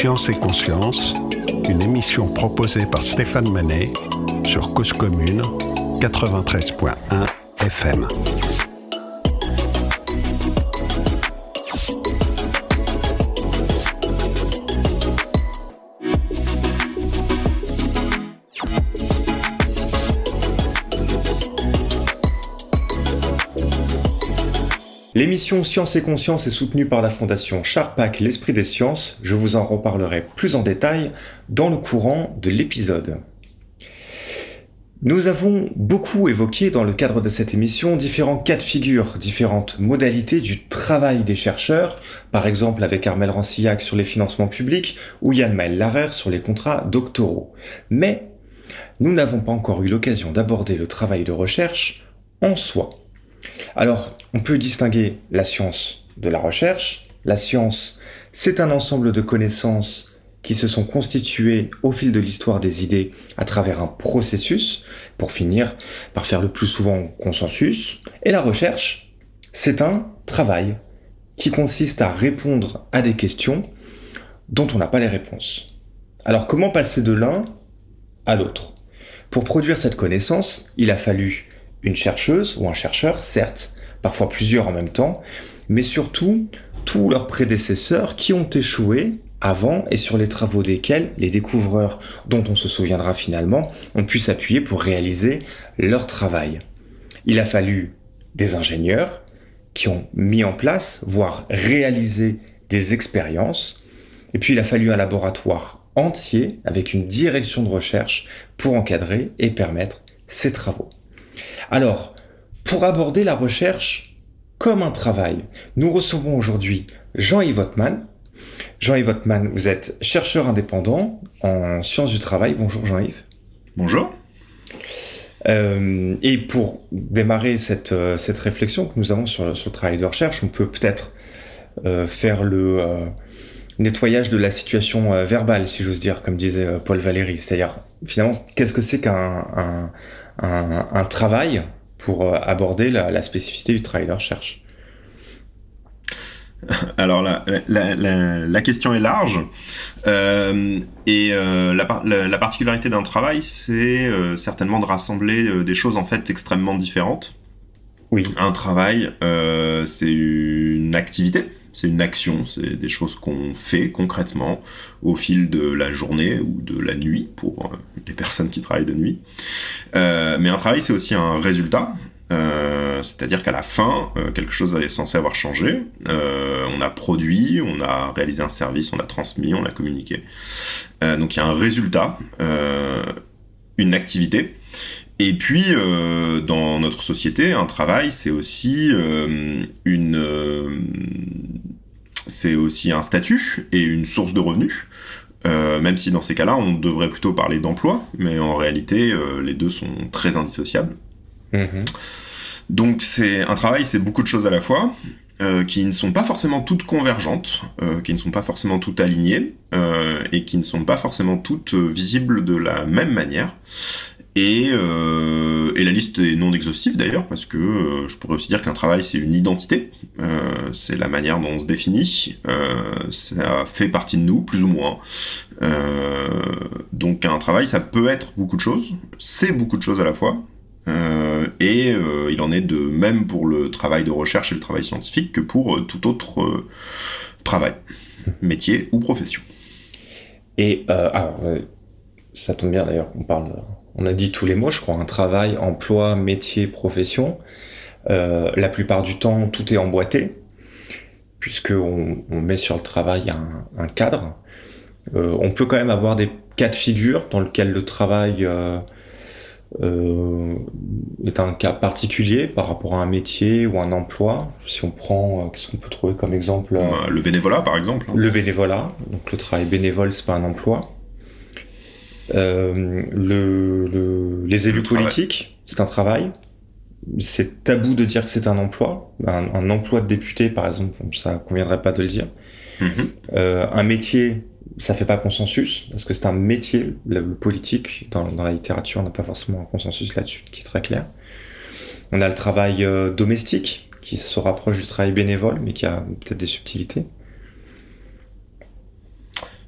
Science et Conscience, une émission proposée par Stéphane Manet sur Cause Commune 93.1 FM. L'émission Science et Conscience est soutenue par la fondation Charpac L'Esprit des Sciences. Je vous en reparlerai plus en détail dans le courant de l'épisode. Nous avons beaucoup évoqué dans le cadre de cette émission différents cas de figure, différentes modalités du travail des chercheurs, par exemple avec Armel Rancillac sur les financements publics ou Yann Maël Larère sur les contrats doctoraux. Mais nous n'avons pas encore eu l'occasion d'aborder le travail de recherche en soi. Alors, on peut distinguer la science de la recherche. La science, c'est un ensemble de connaissances qui se sont constituées au fil de l'histoire des idées à travers un processus, pour finir par faire le plus souvent consensus. Et la recherche, c'est un travail qui consiste à répondre à des questions dont on n'a pas les réponses. Alors comment passer de l'un à l'autre? Pour produire cette connaissance, il a fallu une chercheuse ou un chercheur, certes, parfois plusieurs en même temps, mais surtout tous leurs prédécesseurs qui ont échoué avant et sur les travaux desquels les découvreurs, dont on se souviendra finalement, ont pu s'appuyer pour réaliser leur travail. Il a fallu des ingénieurs qui ont mis en place, voire réalisé des expériences, et puis il a fallu un laboratoire entier avec une direction de recherche pour encadrer et permettre ces travaux. Alors, pour aborder la recherche comme un travail, nous recevons aujourd'hui Jean-Yves Ottman. Jean-Yves Ottman, vous êtes chercheur indépendant en sciences du travail. Bonjour Jean-Yves. Bonjour. Euh, et pour démarrer cette, euh, cette réflexion que nous avons sur, le travail de recherche, on peut peut-être euh, faire le nettoyage de la situation verbale, si j'ose dire, comme disait Paul Valéry. C'est-à-dire, finalement, qu'est-ce que c'est qu'un un, travail pour euh, aborder la, spécificité du travail de recherche alors la, la, question est large euh, et euh, la, particularité d'un travail c'est certainement de rassembler des choses en fait extrêmement différentes. Oui. Un travail c'est une activité c'est une action, c'est des choses qu'on fait concrètement au fil de la journée ou de la nuit pour euh, les personnes qui travaillent de nuit. Euh, mais un travail, c'est aussi un résultat. Euh, c'est-à-dire qu'à la fin, quelque chose est censé avoir changé. on a produit, on a réalisé un service, on a transmis, on a communiqué. donc il y a un résultat, une activité. Et puis, dans notre société, un travail, c'est aussi une c'est aussi un statut et une source de revenus. Euh, même si dans ces cas-là, on devrait plutôt parler d'emploi, mais en réalité, euh, les deux sont très indissociables. Mhm. Donc, c'est un travail, c'est beaucoup de choses à la fois, euh, qui ne sont pas forcément toutes convergentes, qui ne sont pas forcément toutes alignées, et qui ne sont pas forcément toutes visibles de la même manière. Euh, et, la liste est non exhaustive d'ailleurs, parce que euh, je pourrais aussi dire qu'un travail c'est une identité, euh, c'est la manière dont on se définit, ça fait partie de nous, plus ou moins. donc un travail ça peut être beaucoup de choses, c'est beaucoup de choses à la fois, et il en est de même pour le travail de recherche et le travail scientifique que pour tout autre travail, métier ou profession. Et alors, ça tombe bien d'ailleurs qu'on parle on a dit tous les mots, je crois, un travail, emploi, métier, profession. Euh, la plupart du temps, tout est emboîté, puisqu'on on met sur le travail un, cadre. Euh, on peut quand même avoir des cas de figure dans lesquels le travail euh, est un cas particulier par rapport à un métier ou un emploi. Si on prend, qu'est-ce qu'on peut trouver comme exemple bah, Le bénévolat, par exemple. Le bénévolat. Donc le travail bénévole, c'est pas un emploi. Euh, le, les élus politiques, c'est un travail. C'est tabou de dire que c'est un emploi. Un, emploi de député, par exemple, ça conviendrait pas de le dire. Mhm. Euh, un métier, ça fait pas consensus, parce que c'est un métier, le, politique, dans, dans, la littérature, on n'a pas forcément un consensus là-dessus qui est très clair. On a le travail euh, domestique, qui se rapproche du travail bénévole, mais qui a peut-être des subtilités.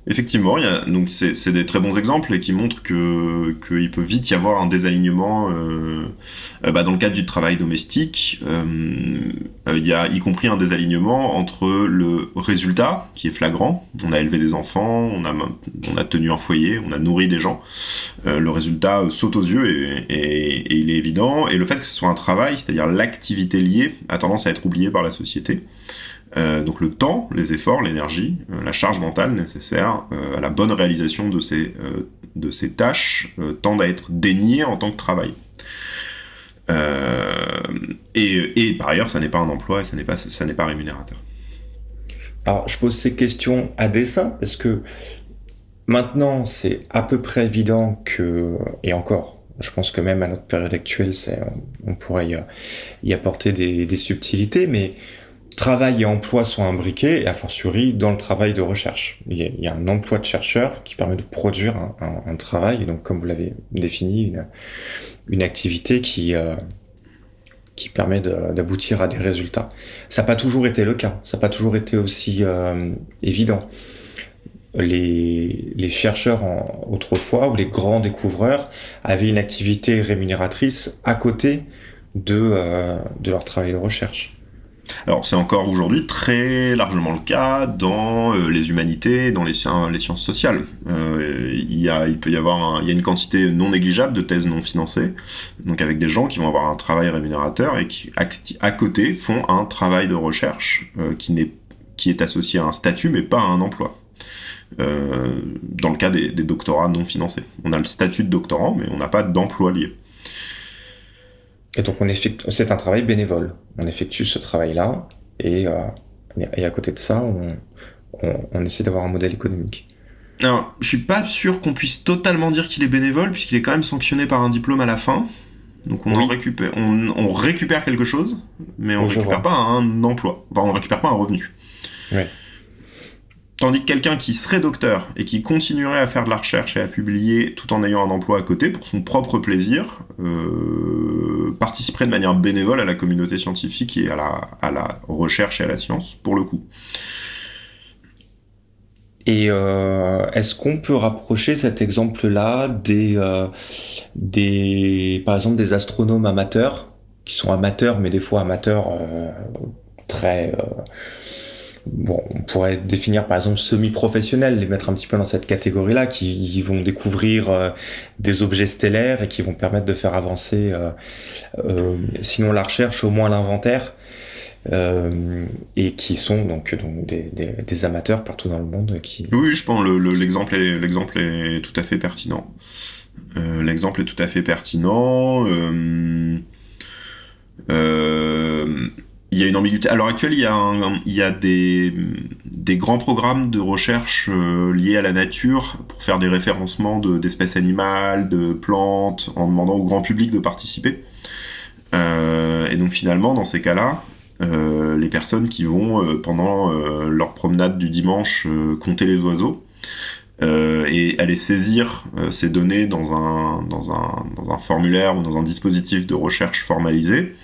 Effectivement, y a, donc c'est des très bons exemples et qui montrent que qu'il peut vite y avoir un désalignement euh, euh, bah dans le cadre du travail domestique. Euh, il y a y compris un désalignement entre le résultat qui est flagrant. On a élevé des enfants, on a on a tenu un foyer, on a nourri des gens. Le résultat saute aux yeux et, et, il est évident. Et le fait que ce soit un travail, c'est-à-dire l'activité liée, a tendance à être oubliée par la société. Euh, donc le temps, les efforts, l'énergie, euh, la charge mentale nécessaire euh, à la bonne réalisation de ces, de ces tâches tendent à être déniées en tant que travail. Et, et, par ailleurs, ça n'est pas un emploi et ça n'est pas, pas rémunérateur. Alors je pose ces questions à dessein parce que maintenant c'est à peu près évident que, et encore, je pense que même à notre période actuelle, on pourrait y, y apporter des, des subtilités, mais travail et emploi sont imbriqués, et a fortiori dans le travail de recherche. Il y a, un emploi de chercheur qui permet de produire un, travail, donc comme vous l'avez défini, une, activité qui, euh, qui permet d'aboutir à des résultats. Ça n'a pas toujours été le cas, ça n'a pas toujours été aussi euh, évident. Les, chercheurs autrefois, ou les grands découvreurs, avaient une activité rémunératrice à côté de, euh, de leur travail de recherche. Alors c'est encore aujourd'hui très largement le cas dans euh, les humanités, dans les, sciences sociales. Euh, il, y a, peut y avoir il y a une quantité non négligeable de thèses non financées, donc avec des gens qui vont avoir un travail rémunérateur et qui à côté font un travail de recherche euh, qui, n'est, qui est associé à un statut mais pas à un emploi. Dans le cas des doctorats non financés. On a le statut de doctorant mais on n'a pas d'emploi lié. Et donc on effectue, c'est un travail bénévole. On effectue ce travail-là et, euh, et à côté de ça, on, on, on essaie d'avoir un modèle économique. Alors, je suis pas sûr qu'on puisse totalement dire qu'il est bénévole puisqu'il est quand même sanctionné par un diplôme à la fin. Donc on, oui. en récupère, on, on, récupère quelque chose, mais on oui, récupère pas un emploi. Enfin, on récupère pas un revenu. Oui. Tandis que quelqu'un qui serait docteur et qui continuerait à faire de la recherche et à publier tout en ayant un emploi à côté pour son propre plaisir, euh, participerait de manière bénévole à la communauté scientifique et à la, recherche et à la science, pour le coup. Et euh, est-ce qu'on peut rapprocher cet exemple-là des, euh, des, par exemple, des astronomes amateurs, qui sont amateurs, mais des fois amateurs très on pourrait définir par exemple semi-professionnels, les mettre un petit peu dans cette catégorie-là, qui vont découvrir euh, des objets stellaires et qui vont permettre de faire avancer, euh, euh, sinon la recherche, au moins l'inventaire, et qui sont donc, des, amateurs partout dans le monde. Oui, je pense l'exemple le, est, tout à fait pertinent. L'exemple est tout à fait pertinent. Il y a une ambiguïté. À l'heure actuelle, il y a, des, grands programmes de recherche euh, liés à la nature pour faire des référencements d'espèces de, animales, de plantes, en demandant au grand public de participer. Euh, et donc finalement, dans ces cas-là, euh, les personnes qui vont, pendant leur promenade du dimanche, compter les oiseaux, euh, et aller saisir euh, ces données dans un, dans, un, dans un formulaire ou dans un dispositif de recherche formalisé,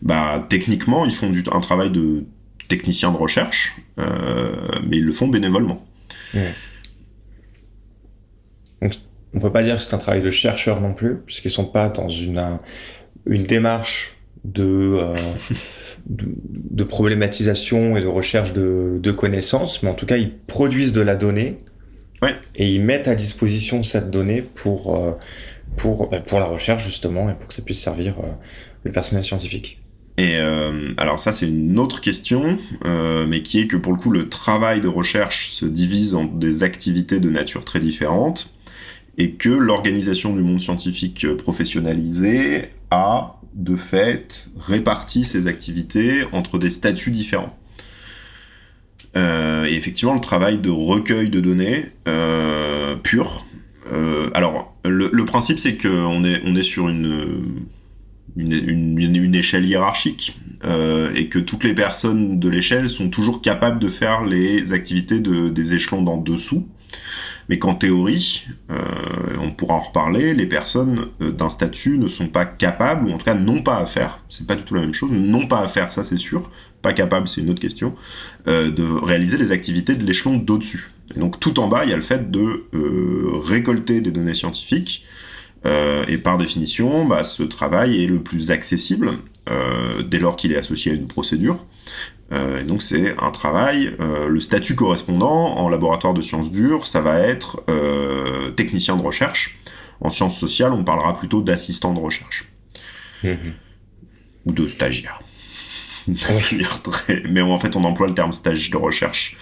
bah, techniquement, ils font du, un travail de technicien de recherche, euh, mais ils le font bénévolement. Mmh. Donc, on peut pas dire que c'est un travail de chercheur non plus, puisqu'ils sont pas dans une, une démarche de, de, de, problématisation et de recherche de, de connaissances, mais en tout cas, ils produisent de la donnée Ouais. Et ils mettent à disposition cette donnée pour, euh, pour, bah, pour la recherche, justement, et pour que ça puisse servir euh, le personnel scientifique. Et euh, alors ça c'est une autre question, euh, mais qui est que pour le coup le travail de recherche se divise en des activités de nature très différentes, et que l'organisation du monde scientifique professionnalisé a de fait réparti ces activités entre des statuts différents. Euh, et effectivement, le travail de recueil de données euh, pur. Euh, alors, le, principe, c'est qu'on est, on est sur une, une, échelle hiérarchique et que toutes les personnes de l'échelle sont toujours capables de faire les activités de, des échelons d'en dessous. Mais qu'en théorie, on pourra en reparler, les personnes d'un statut ne sont pas capables, ou en tout cas n'ont pas à faire, c'est pas du tout la même chose, n'ont pas à faire, ça c'est sûr, pas capable, c'est une autre question, euh, de réaliser les activités de l'échelon d'au-dessus. Et donc tout en bas, il y a le fait de récolter des données scientifiques, et par définition, bah, ce travail est le plus accessible dès lors qu'il est associé à une procédure. et donc c'est un travail, le statut correspondant en laboratoire de sciences dures, ça va être technicien de recherche. En sciences sociales, on parlera plutôt d'assistant de recherche. Mmh ou de stagiaire. Mais en fait, on emploie le terme stage de recherche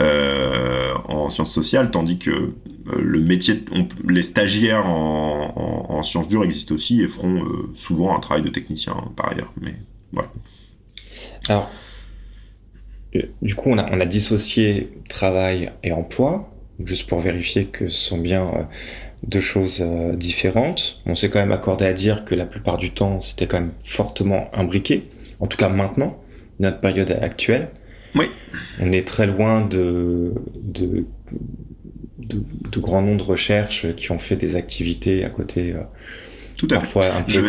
euh, en sciences sociales, tandis que euh, le métier, les stagiaires en, sciences dures existent aussi et feront euh, souvent un travail de technicien par ailleurs. Alors, du coup, on a, dissocié travail et emploi, juste pour vérifier que ce sont bien deux choses différentes. On s'est quand même accordé à dire que la plupart du temps, c'était quand même fortement imbriqué. En tout cas, maintenant, notre période actuelle. Oui. On est très loin de, de, de, grands noms de recherches qui ont fait des activités à côté. Euh, tout à parfois un peu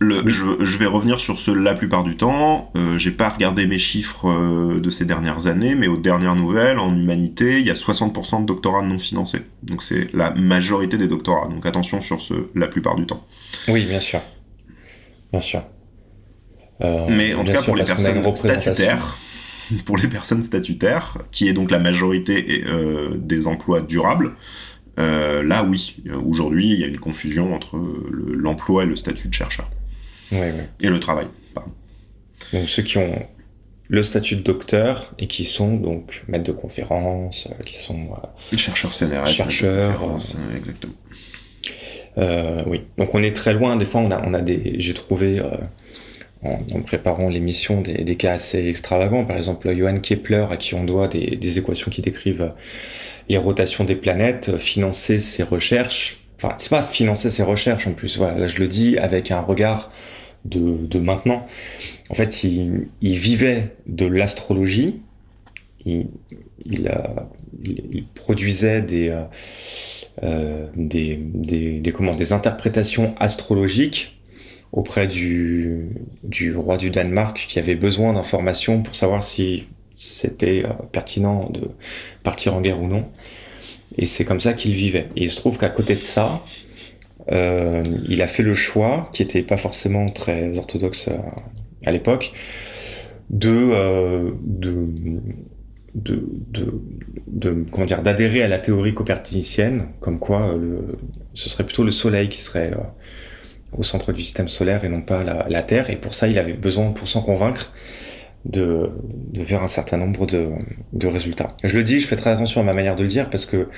je, vais revenir sur ce la plupart du temps. Euh, j'ai pas regardé mes chiffres euh, de ces dernières années, mais aux dernières nouvelles, en humanité, il y a 60% de doctorats non financés. Donc c'est la majorité des doctorats. Donc attention sur ce la plupart du temps. Oui, bien sûr. Bien sûr. Euh, mais en tout cas, pour les personnes statutaires, pour les personnes statutaires, qui est donc la majorité des emplois durables, là oui, aujourd'hui il y a une confusion entre l'emploi et le statut de chercheur. Et le travail, Donc ceux qui ont le statut de docteur et qui sont donc maîtres de conférences, euh, qui sont euh, chercheurs CNRS, chercheurs, euh, exactement. oui, donc on est très loin. Des fois, on a, on a des, j'ai trouvé en, préparant l'émission des, cas assez extravagants. Par exemple, Johann Kepler, à qui on doit des, équations qui décrivent les rotations des planètes, financer ses recherches. Enfin, c'est pas financer ses recherches en plus. Voilà, là je le dis avec un regard de, maintenant. En fait, il, vivait de l'astrologie. Il, produisait euh, euh, des, comment, des interprétations astrologiques auprès du, roi du Danemark qui avait besoin d'informations pour savoir si c'était euh, pertinent de partir en guerre ou non. Et c'est comme ça qu'il vivait. Et il se trouve qu'à côté de ça, euh, il a fait le choix, qui était pas forcément très orthodoxe à, l'époque, euh, de, comment dire, d'adhérer à la théorie copernicienne, comme quoi ce serait plutôt le Soleil qui serait au centre du système solaire et non pas la, la, Terre. Et pour ça, il avait besoin, pour s'en convaincre, de, de faire un certain nombre de, de résultats. Je le dis, je fais très attention à ma manière de le dire parce que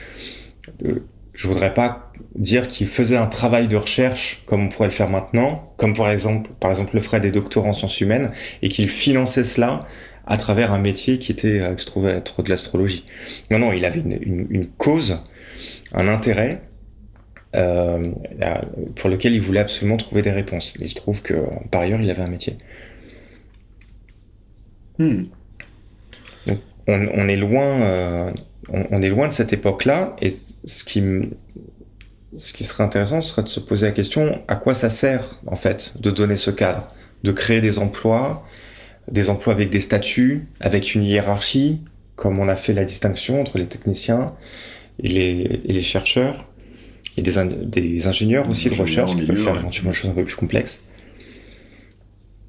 je voudrais pas dire qu'il faisait un travail de recherche comme on pourrait le faire maintenant, comme par exemple, par exemple le ferait des doctorants en sciences humaines, et qu'il finançait cela à travers un métier qui était à trouvé être de l'astrologie. Non, non, il avait une, une, cause, un intérêt euh, pour lequel il voulait absolument trouver des réponses. Et je trouve que par ailleurs, il avait un métier. Hmm. Donc, on, on, est loin. Euh, on, est loin de cette époque-là, et ce qui, ce qui serait intéressant serait de se poser la question à quoi ça sert, en fait, de donner ce cadre, de créer des emplois, des emplois avec des statuts, avec une hiérarchie, comme on a fait la distinction entre les techniciens et les, et les chercheurs, et des, des ingénieurs aussi de recherche qui peuvent faire éventuellement des choses un peu plus complexes.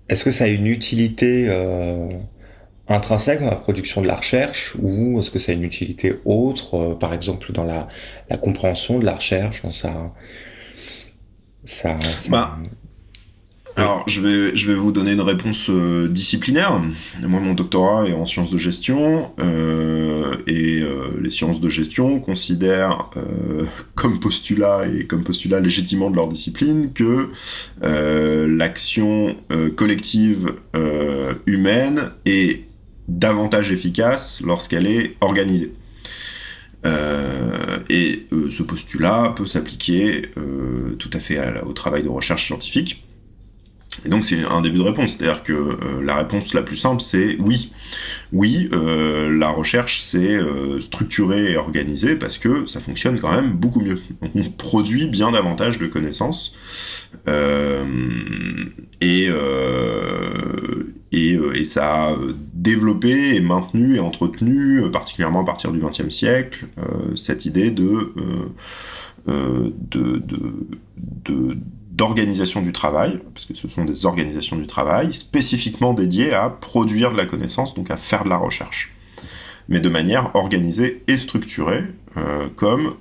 Est-ce que ça a une utilité euh, intrinsèque dans la production de la recherche ou est-ce que ça a une utilité autre, euh, par exemple dans la, la, compréhension de la recherche, dans ça, ça, Bah, alors, je vais, je vais vous donner une réponse euh, disciplinaire. Moi, mon doctorat est en sciences de gestion, euh, et euh, les sciences de gestion considèrent comme postulat, et comme postulat légitimement de leur discipline, que l'action collective humaine est davantage efficace lorsqu'elle est organisée. Et ce postulat peut s'appliquer tout à fait au travail de recherche scientifique. Et donc c'est un début de réponse, c'est-à-dire que la réponse la plus simple c'est oui. oui, euh, la recherche c'est euh, structuré et organisé parce que ça fonctionne quand même beaucoup mieux. On produit bien davantage de connaissances euh, et, et, et, ça a développé et maintenu et entretenu, particulièrement à partir du XXe siècle, cette idée de, de, de, d'organisation du travail, parce que ce sont des organisations du travail spécifiquement dédiées à produire de la connaissance, donc à faire de la recherche, mais de manière organisée et structurée, euh, comme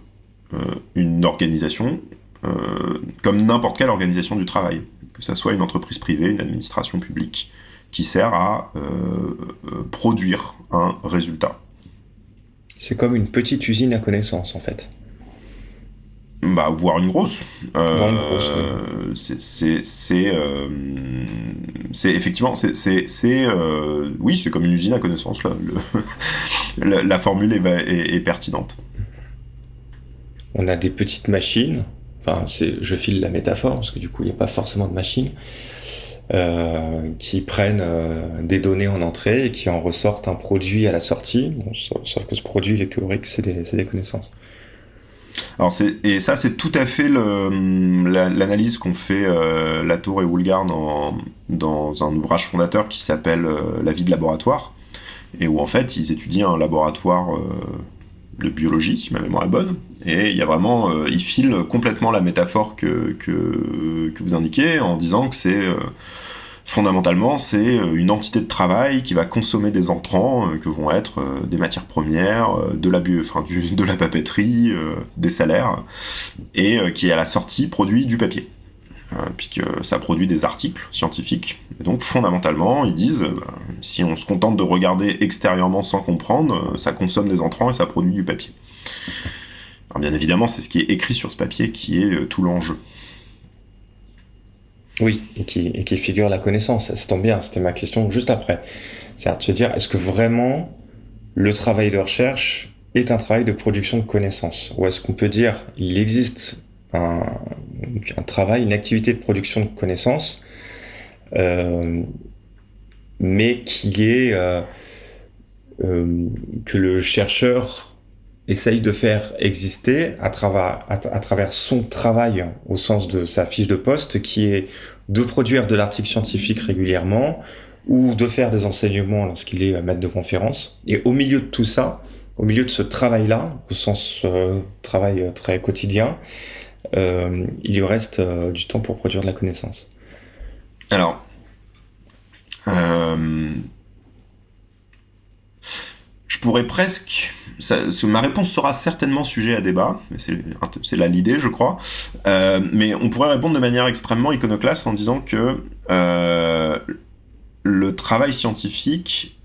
euh, une organisation, euh, comme n'importe quelle organisation du travail, que ce soit une entreprise privée, une administration publique, qui sert à produire un résultat. C'est comme une petite usine à connaissance, en fait. Bah, voire une grosse. Euh, C'est euh, c'est effectivement c'est euh, oui c'est comme une usine à connaissance là. la, formule est, est, pertinente. On a des petites machines. Enfin, je file la métaphore parce que du coup il n'y a pas forcément de machines qui prennent des données en entrée et qui en ressortent un produit à la sortie. sauf, que ce produit il est théorique, c'est des, des connaissances. Alors et ça c'est tout à fait l'analyse qu'ont fait euh, Latour et Woolgar dans, dans, un ouvrage fondateur qui s'appelle euh, La vie de laboratoire et où en fait ils étudient un laboratoire euh, de biologie si ma mémoire est bonne et il y a vraiment ils filent complètement la métaphore que, que, que vous indiquez en disant que c'est fondamentalement, c'est euh, une entité de travail qui va consommer des entrants euh, que vont être euh, des matières premières, de la, enfin, de la papeterie, des salaires, et qui à la sortie produit du papier. puisque ça produit des articles scientifiques. Et donc fondamentalement, ils disent, si on se contente de regarder extérieurement sans comprendre, ça consomme des entrants et ça produit du papier. Alors bien évidemment, c'est ce qui est écrit sur ce papier qui est tout l'enjeu. Oui, et qui, et figure la connaissance. Ça tombe bien, c'était ma question juste après. C'est-à-dire de dire, est-ce que vraiment le travail de recherche est un travail de production de connaissances? Ou est-ce qu'on peut dire, il existe un, un, travail, une activité de production de connaissances, euh, mais qui est euh, euh, que le chercheur essaye de faire exister à travers, son travail au sens de sa fiche de poste qui est de produire de l'article scientifique régulièrement ou de faire des enseignements lorsqu'il est maître de conférence. Et au milieu de tout ça, au milieu de ce travail-là, au sens euh, travail très quotidien, euh, il lui reste euh, du temps pour produire de la connaissance. Alors, je pourrais presque. ma réponse sera certainement sujet à débat, c'est là l'idée, je crois. Euh, mais on pourrait répondre de manière extrêmement iconoclaste en disant que euh, le travail scientifique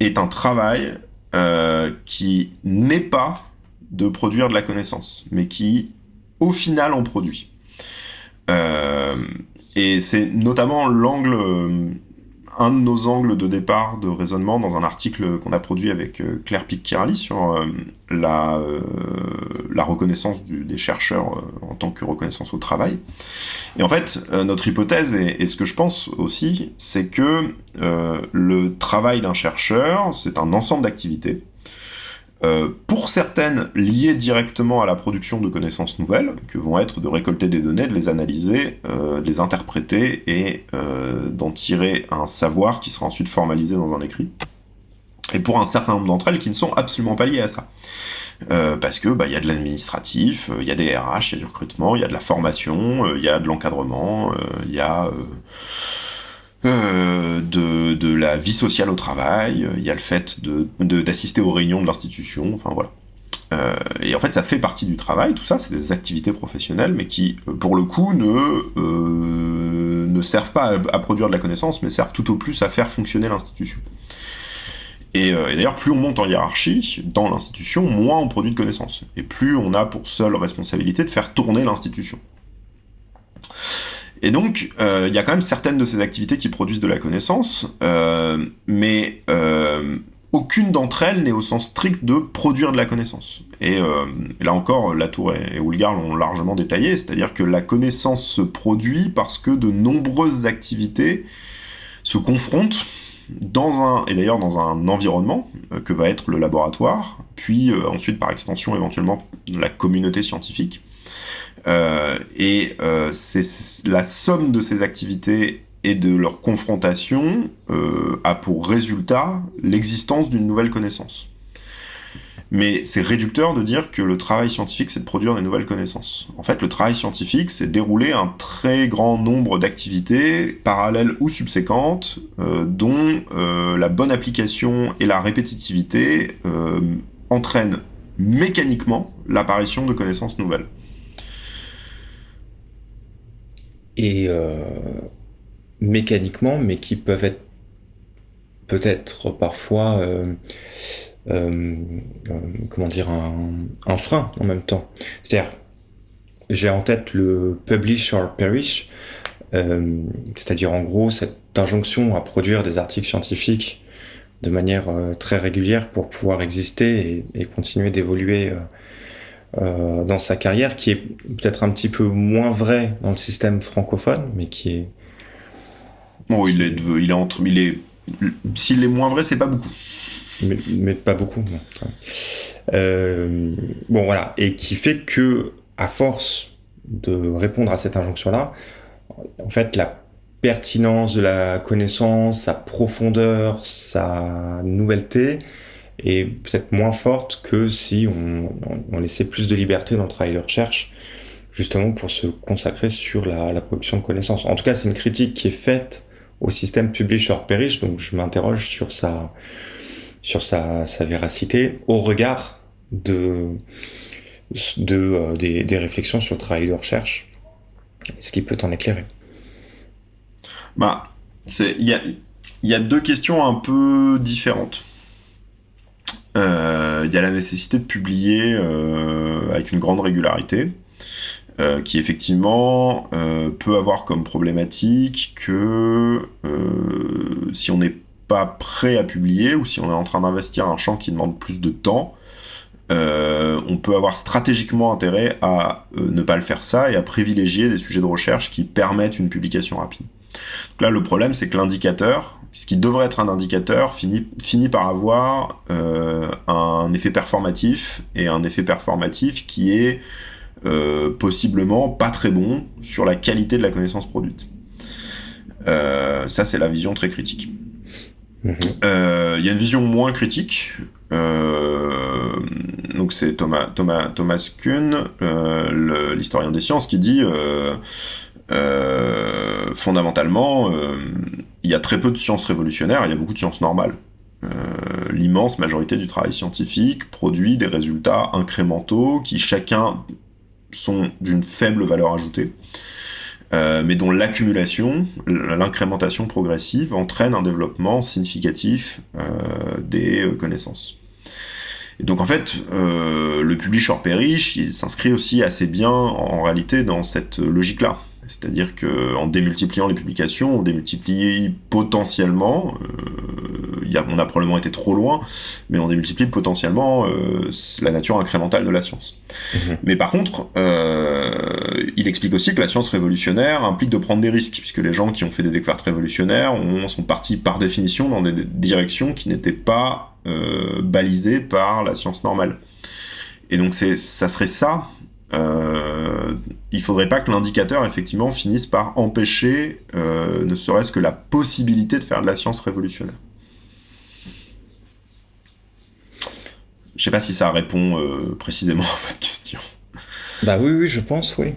est un travail euh, qui n'est pas de produire de la connaissance, mais qui, au final, en produit. et c'est notamment l'angle un de nos angles de départ de raisonnement dans un article qu'on a produit avec euh, Claire Pic-Kirali sur euh, euh, la reconnaissance des chercheurs en tant que reconnaissance au travail. Et en fait, notre hypothèse, et, ce que je pense aussi, c'est que le travail d'un chercheur, c'est un ensemble d'activités euh, pour certaines liées directement à la production de connaissances nouvelles, que vont être de récolter des données, de les analyser, euh, de les interpréter et euh, d'en tirer un savoir qui sera ensuite formalisé dans un écrit. Et pour un certain nombre d'entre elles qui ne sont absolument pas liées à ça. parce que bah, il y a de l'administratif, il y a des RH, il y a du recrutement, il y a de la formation, il y a de l'encadrement, il y a euh, de, la vie sociale au travail, il y a le fait d'assister de, aux réunions de l'institution, enfin voilà. Euh, et en fait, ça fait partie du travail, tout ça, c'est des activités professionnelles, mais qui, euh, pour le coup, ne, ne servent pas à, produire de la connaissance, mais servent tout au plus à faire fonctionner l'institution. Et, et d'ailleurs, plus on monte en hiérarchie dans l'institution, moins on produit de connaissances. Et plus on a pour seule responsabilité de faire tourner l'institution. Et donc, euh, il y a quand même certaines de ces activités qui produisent de la connaissance, euh, mais euh, aucune d'entre elles n'est au sens strict de produire de la connaissance. Et, là encore, Latour et, et l'ont largement détaillé, c'est-à-dire que la connaissance se produit parce que de nombreuses activités se confrontent dans un, et d'ailleurs dans un environnement que va être le laboratoire, puis ensuite par extension éventuellement la communauté scientifique. Et c'est la somme de ces activités et de leur confrontation a pour résultat l'existence d'une nouvelle connaissance. Mais c'est réducteur de dire que le travail scientifique, c'est de produire des nouvelles connaissances. En fait, le travail scientifique, c'est dérouler un très grand nombre d'activités, parallèles ou subséquentes, euh, dont euh, la bonne application et la répétitivité euh, entraînent mécaniquement l'apparition de connaissances nouvelles. Et mécaniquement, mais qui peuvent être peut-être parfois euh, euh, comment dire, un, frein en même temps. C'est-à-dire, j'ai en tête le publish or perish, euh, c'est-à-dire en gros cette injonction à produire des articles scientifiques de manière très régulière pour pouvoir exister et, continuer d'évoluer dans sa carrière, qui est peut-être un petit peu moins vrai dans le système francophone, mais qui est. Bon, il est, il est entre, il est, s'il est moins vrai, c'est pas beaucoup mais, pas beaucoup. Euh, bon voilà, et qui fait que à force de répondre à cette injonction-là, en fait la pertinence de la connaissance, sa profondeur, sa nouvelleté est peut-être moins forte que si on, laissait plus de liberté dans le travail de recherche, justement pour se consacrer sur la, production de connaissances. En tout cas, c'est une critique qui est faite au système publish-or-perish, donc je m'interroge sur sa, sur sa, véracité au regard de, de euh, des, réflexions sur le travail de recherche. ce qui peut en éclairer Bah, il y a, y a deux questions un peu différentes. Euh, il y a la nécessité de publier euh, avec une grande régularité, qui effectivement peut avoir comme problématique que si on n'est pas prêt à publier ou si on est en train d'investir un champ qui demande plus de temps, euh, on peut avoir stratégiquement intérêt à euh, ne pas le faire ça et à privilégier des sujets de recherche qui permettent une publication rapide. Donc là, le problème, c'est que l'indicateur, ce qui devrait être un indicateur, finit, finit par avoir euh, un effet performatif et un effet performatif qui est possiblement pas très bon sur la qualité de la connaissance produite. ça, c'est la vision très critique. Euh, il y a une vision moins critique. Euh, donc c'est Thomas, Thomas, Thomas Kuhn, euh, l'historien des sciences, qui dit fondamentalement, il y a très peu de sciences révolutionnaires, il y a beaucoup de sciences normales. L'immense majorité du travail scientifique produit des résultats incrémentaux qui chacun sont d'une faible valeur ajoutée. Euh, mais dont l'accumulation, l'incrémentation progressive entraîne un développement significatif euh, des euh, connaissances. Et donc en fait, le publish or perish, il s'inscrit aussi assez bien en réalité dans cette logique-là. C'est-à-dire qu'en démultipliant les publications, on démultiplie potentiellement, euh, y a, on a probablement été trop loin, mais on démultiplie potentiellement euh, la nature incrémentale de la science. Mhm. Mais par contre, euh, il explique aussi que la science révolutionnaire implique de prendre des risques, puisque les gens qui ont fait des découvertes révolutionnaires sont partis par définition dans des directions qui n'étaient pas balisées par la science normale. Et donc ça serait ça euh, il faudrait pas que l'indicateur effectivement finisse par empêcher euh, ne serait-ce que la possibilité de faire de la science révolutionnaire. Je sais pas si ça répond euh, précisément à votre question. Bah oui, oui, je pense, oui.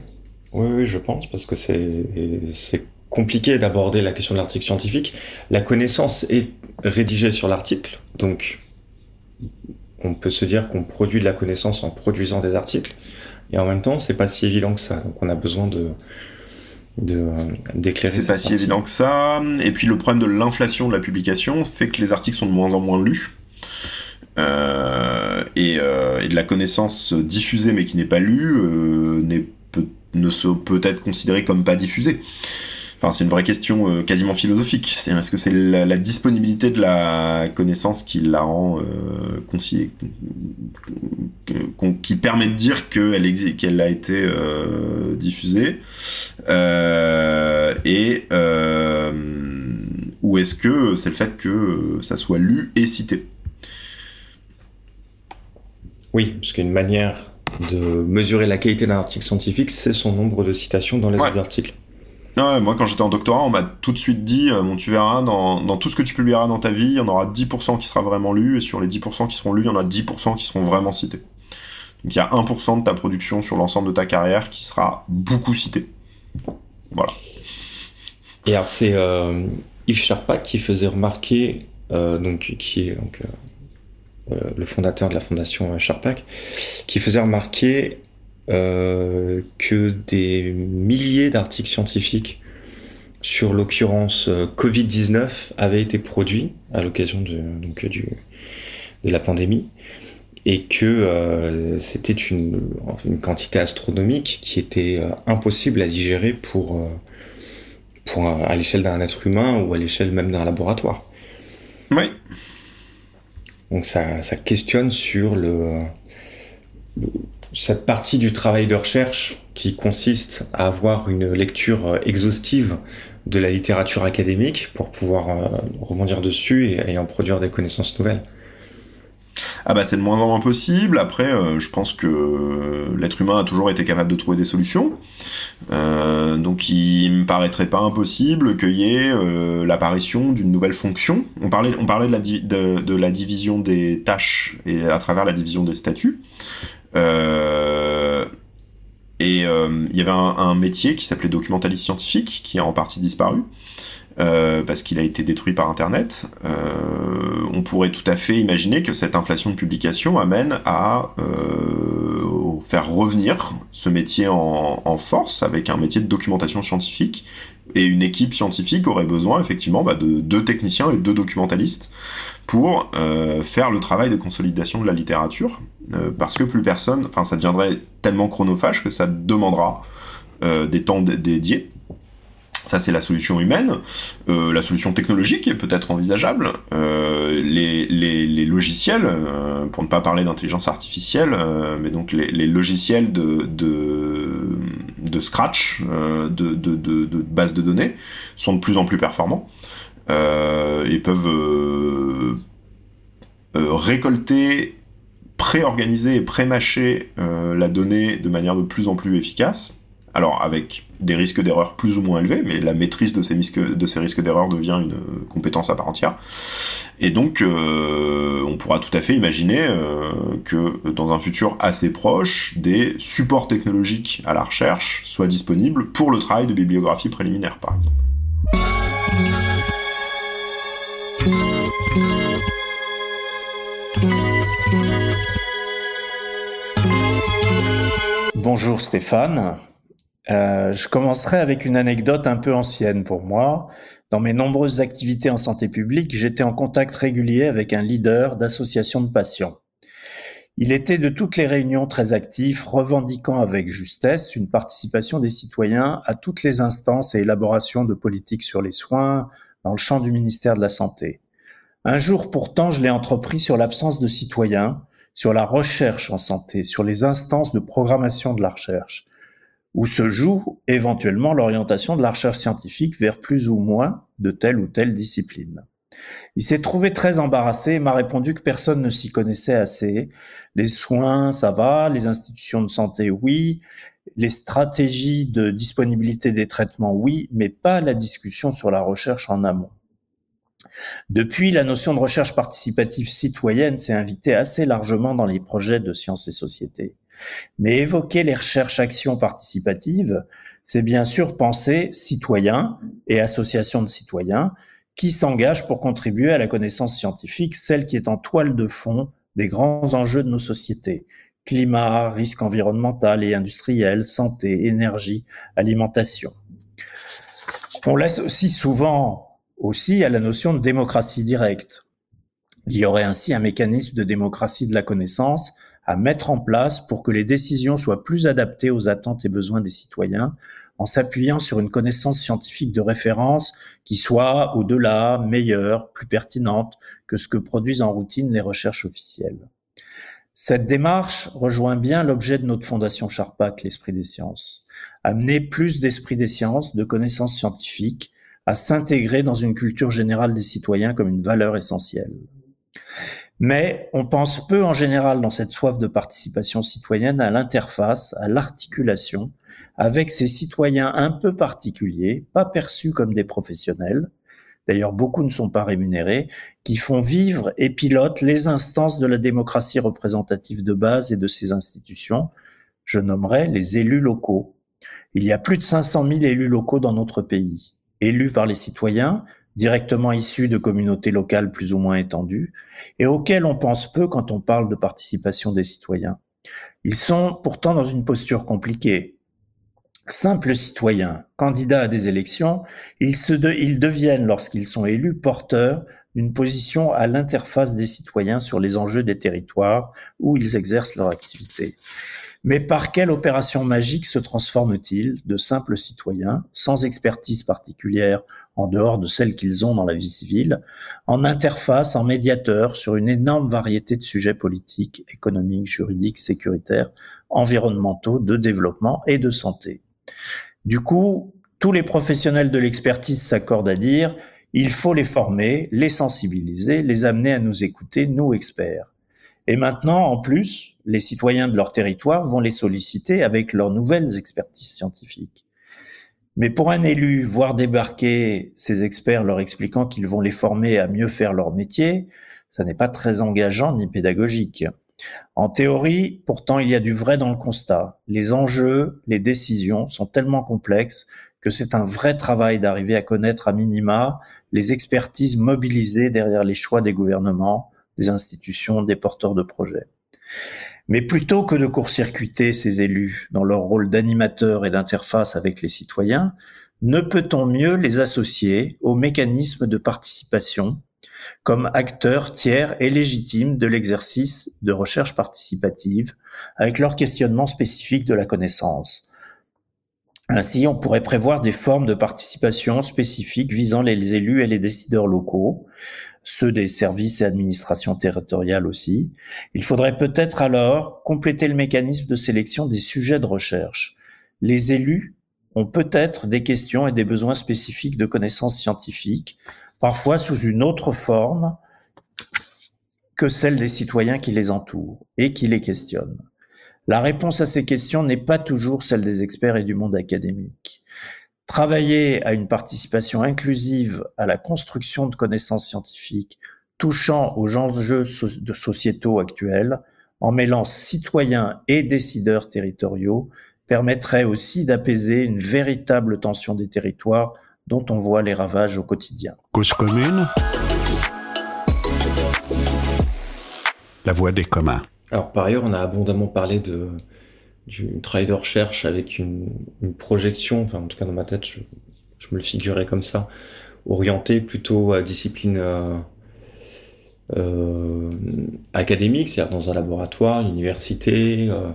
Oui, oui, je pense, parce que c'est compliqué d'aborder la question de l'article scientifique. La connaissance est rédigée sur l'article, donc on peut se dire qu'on produit de la connaissance en produisant des articles. Et en même temps, c'est pas si évident que ça. Donc on a besoin de d'éclairer. C'est pas si évident que ça. Et puis le problème de l'inflation de la publication fait que les articles sont de moins en moins lus. Euh, et, euh, et, de la connaissance diffusée mais qui n'est pas lue euh, ne se peut être considérée comme pas diffusée. Enfin, c'est une vraie question euh, quasiment philosophique. C'est-à-dire, est-ce que c'est la, disponibilité de la connaissance qui la rend euh, qui permet de dire qu'elle qu'elle a été euh, diffusée, et ou est-ce que c'est le fait que ça soit lu et cité? Oui, parce qu'une manière de mesurer la qualité d'un article scientifique, c'est son nombre de citations dans les articles. Moi, quand j'étais en doctorat, on m'a tout de suite dit euh, tu verras, dans, tout ce que tu publieras dans ta vie, il y en aura 10% qui sera vraiment lu, et sur les 10% qui seront lus, il y en a 10% qui seront vraiment cités. Donc il y a 1% de ta production sur l'ensemble de ta carrière qui sera beaucoup cité. Voilà. Et alors, c'est euh, Yves Charpak qui faisait remarquer, euh, donc, qui est donc, euh, le fondateur de la fondation Charpak, qui faisait remarquer euh, que des milliers d'articles scientifiques sur l'occurrence euh, Covid-19 avaient été produits à l'occasion de, donc, du, de la pandémie et que euh, c'était une, une, quantité astronomique qui était impossible à digérer pour, pour à l'échelle d'un être humain ou à l'échelle même d'un laboratoire. Oui. Donc ça, ça questionne sur le, le cette partie du travail de recherche qui consiste à avoir une lecture euh, exhaustive de la littérature académique pour pouvoir euh, rebondir dessus et, en produire des connaissances nouvelles. Ah bah c'est de moins en moins possible. Après, euh, je pense que l'être humain a toujours été capable de trouver des solutions. donc il me paraîtrait pas impossible qu'il y ait l'apparition d'une nouvelle fonction. On parlait, on parlait de, la de, de, la division des tâches et à travers la division des statuts. Euh, et euh, il y avait un, métier qui s'appelait documentaliste scientifique, qui a en partie disparu. Euh, parce qu'il a été détruit par Internet, on pourrait tout à fait imaginer que cette inflation de publication amène à faire revenir ce métier en, force avec un métier de documentation scientifique. Et une équipe scientifique aurait besoin effectivement bah, de deux techniciens et deux documentalistes pour euh, faire le travail de consolidation de la littérature, euh, parce que plus personne, enfin ça deviendrait tellement chronophage que ça demandera euh, des temps dédiés. Ça, c'est la solution humaine. la solution technologique est peut-être envisageable. Les, logiciels, pour ne pas parler d'intelligence artificielle, mais donc les, logiciels de Scratch, de, de, de, base de données, sont de plus en plus performants. Euh, et peuvent euh, euh, récolter, pré-organiser et pré-mâcher la donnée de manière de plus en plus efficace. Alors avec des risques d'erreur plus ou moins élevés, mais la maîtrise de ces risques d'erreur devient une compétence à part entière. Et donc, on pourra tout à fait imaginer que dans un futur assez proche, des supports technologiques à la recherche soient disponibles pour le travail de bibliographie préliminaire, par exemple. Bonjour Stéphane. Euh, je commencerai avec une anecdote un peu ancienne pour moi. Dans mes nombreuses activités en santé publique, j'étais en contact régulier avec un leader d'association de patients. Il était de toutes les réunions très actif, revendiquant avec justesse une participation des citoyens à toutes les instances et élaborations de politiques sur les soins dans le champ du ministère de la Santé. Un jour pourtant, je l'ai entrepris sur l'absence de citoyens, sur la recherche en santé, sur les instances de programmation de la recherche, où se joue éventuellement l'orientation de la recherche scientifique vers plus ou moins de telle ou telle discipline. Il s'est trouvé très embarrassé et m'a répondu que personne ne s'y connaissait assez. Les soins, ça va, les institutions de santé, oui, les stratégies de disponibilité des traitements, oui, mais pas la discussion sur la recherche en amont. Depuis, la notion de recherche participative citoyenne s'est invitée assez largement dans les projets de sciences et sociétés. Mais évoquer les recherches actions participatives, c'est bien sûr penser citoyens et associations de citoyens qui s'engagent pour contribuer à la connaissance scientifique, celle qui est en toile de fond des grands enjeux de nos sociétés. Climat, risque environnemental et industriel, santé, énergie, alimentation. On aussi souvent aussi à la notion de démocratie directe. Il y aurait ainsi un mécanisme de démocratie de la connaissance à mettre en place pour que les décisions soient plus adaptées aux attentes et besoins des citoyens en s'appuyant sur une connaissance scientifique de référence qui soit au-delà, meilleure, plus pertinente que ce que produisent en routine les recherches officielles. Cette démarche rejoint bien l'objet de notre fondation Charpak, l'Esprit des sciences. Amener plus d'esprit des sciences, de connaissances scientifiques, à s'intégrer dans une culture générale des citoyens comme une valeur essentielle. Mais on pense peu en général dans cette soif de participation citoyenne à l'interface, à l'articulation avec ces citoyens un peu particuliers, pas perçus comme des professionnels, d'ailleurs beaucoup ne sont pas rémunérés, qui font vivre et pilotent les instances de la démocratie représentative de base et de ses institutions. Je nommerai les élus locaux. Il y a plus de 500 000 élus locaux dans notre pays, élus par les citoyens, directement issus de communautés locales plus ou moins étendues, et auxquels on pense peu quand on parle de participation des citoyens. Ils sont pourtant dans une posture compliquée. Simples citoyens, candidats à des élections, ils, deviennent, lorsqu'ils sont élus, porteurs d'une position à l'interface des citoyens sur les enjeux des territoires où ils exercent leur activité. Mais par quelle opération magique se transforment-ils de simples citoyens, sans expertise particulière en dehors de celle qu'ils ont dans la vie civile, en interface, en médiateur sur une énorme variété de sujets politiques, économiques, juridiques, sécuritaires, environnementaux, de développement et de santé? Du coup, tous les professionnels de l'expertise s'accordent à dire il faut les former, les sensibiliser, les amener à nous écouter, nous experts. Et maintenant, en plus, les citoyens de leur territoire vont les solliciter avec leurs nouvelles expertises scientifiques. Mais pour un élu, voir débarquer ces experts leur expliquant qu'ils vont les former à mieux faire leur métier, ça n'est pas très engageant ni pédagogique. En théorie, pourtant, il y a du vrai dans le constat. Les enjeux, les décisions sont tellement complexes que c'est un vrai travail d'arriver à connaître à minima les expertises mobilisées derrière les choix des gouvernements, des institutions, des porteurs de projets. Mais plutôt que de court-circuiter ces élus dans leur rôle d'animateur et d'interface avec les citoyens, ne peut-on mieux les associer aux mécanismes de participation comme acteurs tiers et légitimes de l'exercice de recherche participative avec leur questionnement spécifique de la connaissance. Ainsi, on pourrait prévoir des formes de participation spécifiques visant les élus et les décideurs locaux, ceux des services et administrations territoriales aussi. Il faudrait peut-être alors compléter le mécanisme de sélection des sujets de recherche. Les élus ont peut-être des questions et des besoins spécifiques de connaissances scientifiques, parfois sous une autre forme que celle des citoyens qui les entourent et qui les questionnent. La réponse à ces questions n'est pas toujours celle des experts et du monde académique. Travailler à une participation inclusive à la construction de connaissances scientifiques touchant aux enjeux de sociétaux actuels, en mêlant citoyens et décideurs territoriaux, permettrait aussi d'apaiser une véritable tension des territoires dont on voit les ravages au quotidien. Cause commune, la voie des communs. Alors par ailleurs, on a abondamment parlé du travail de recherche avec une, projection, enfin en tout cas dans ma tête, je, me le figurais comme ça, orienté plutôt à discipline euh, euh, académique, c'est-à-dire dans un laboratoire, une université. Euh,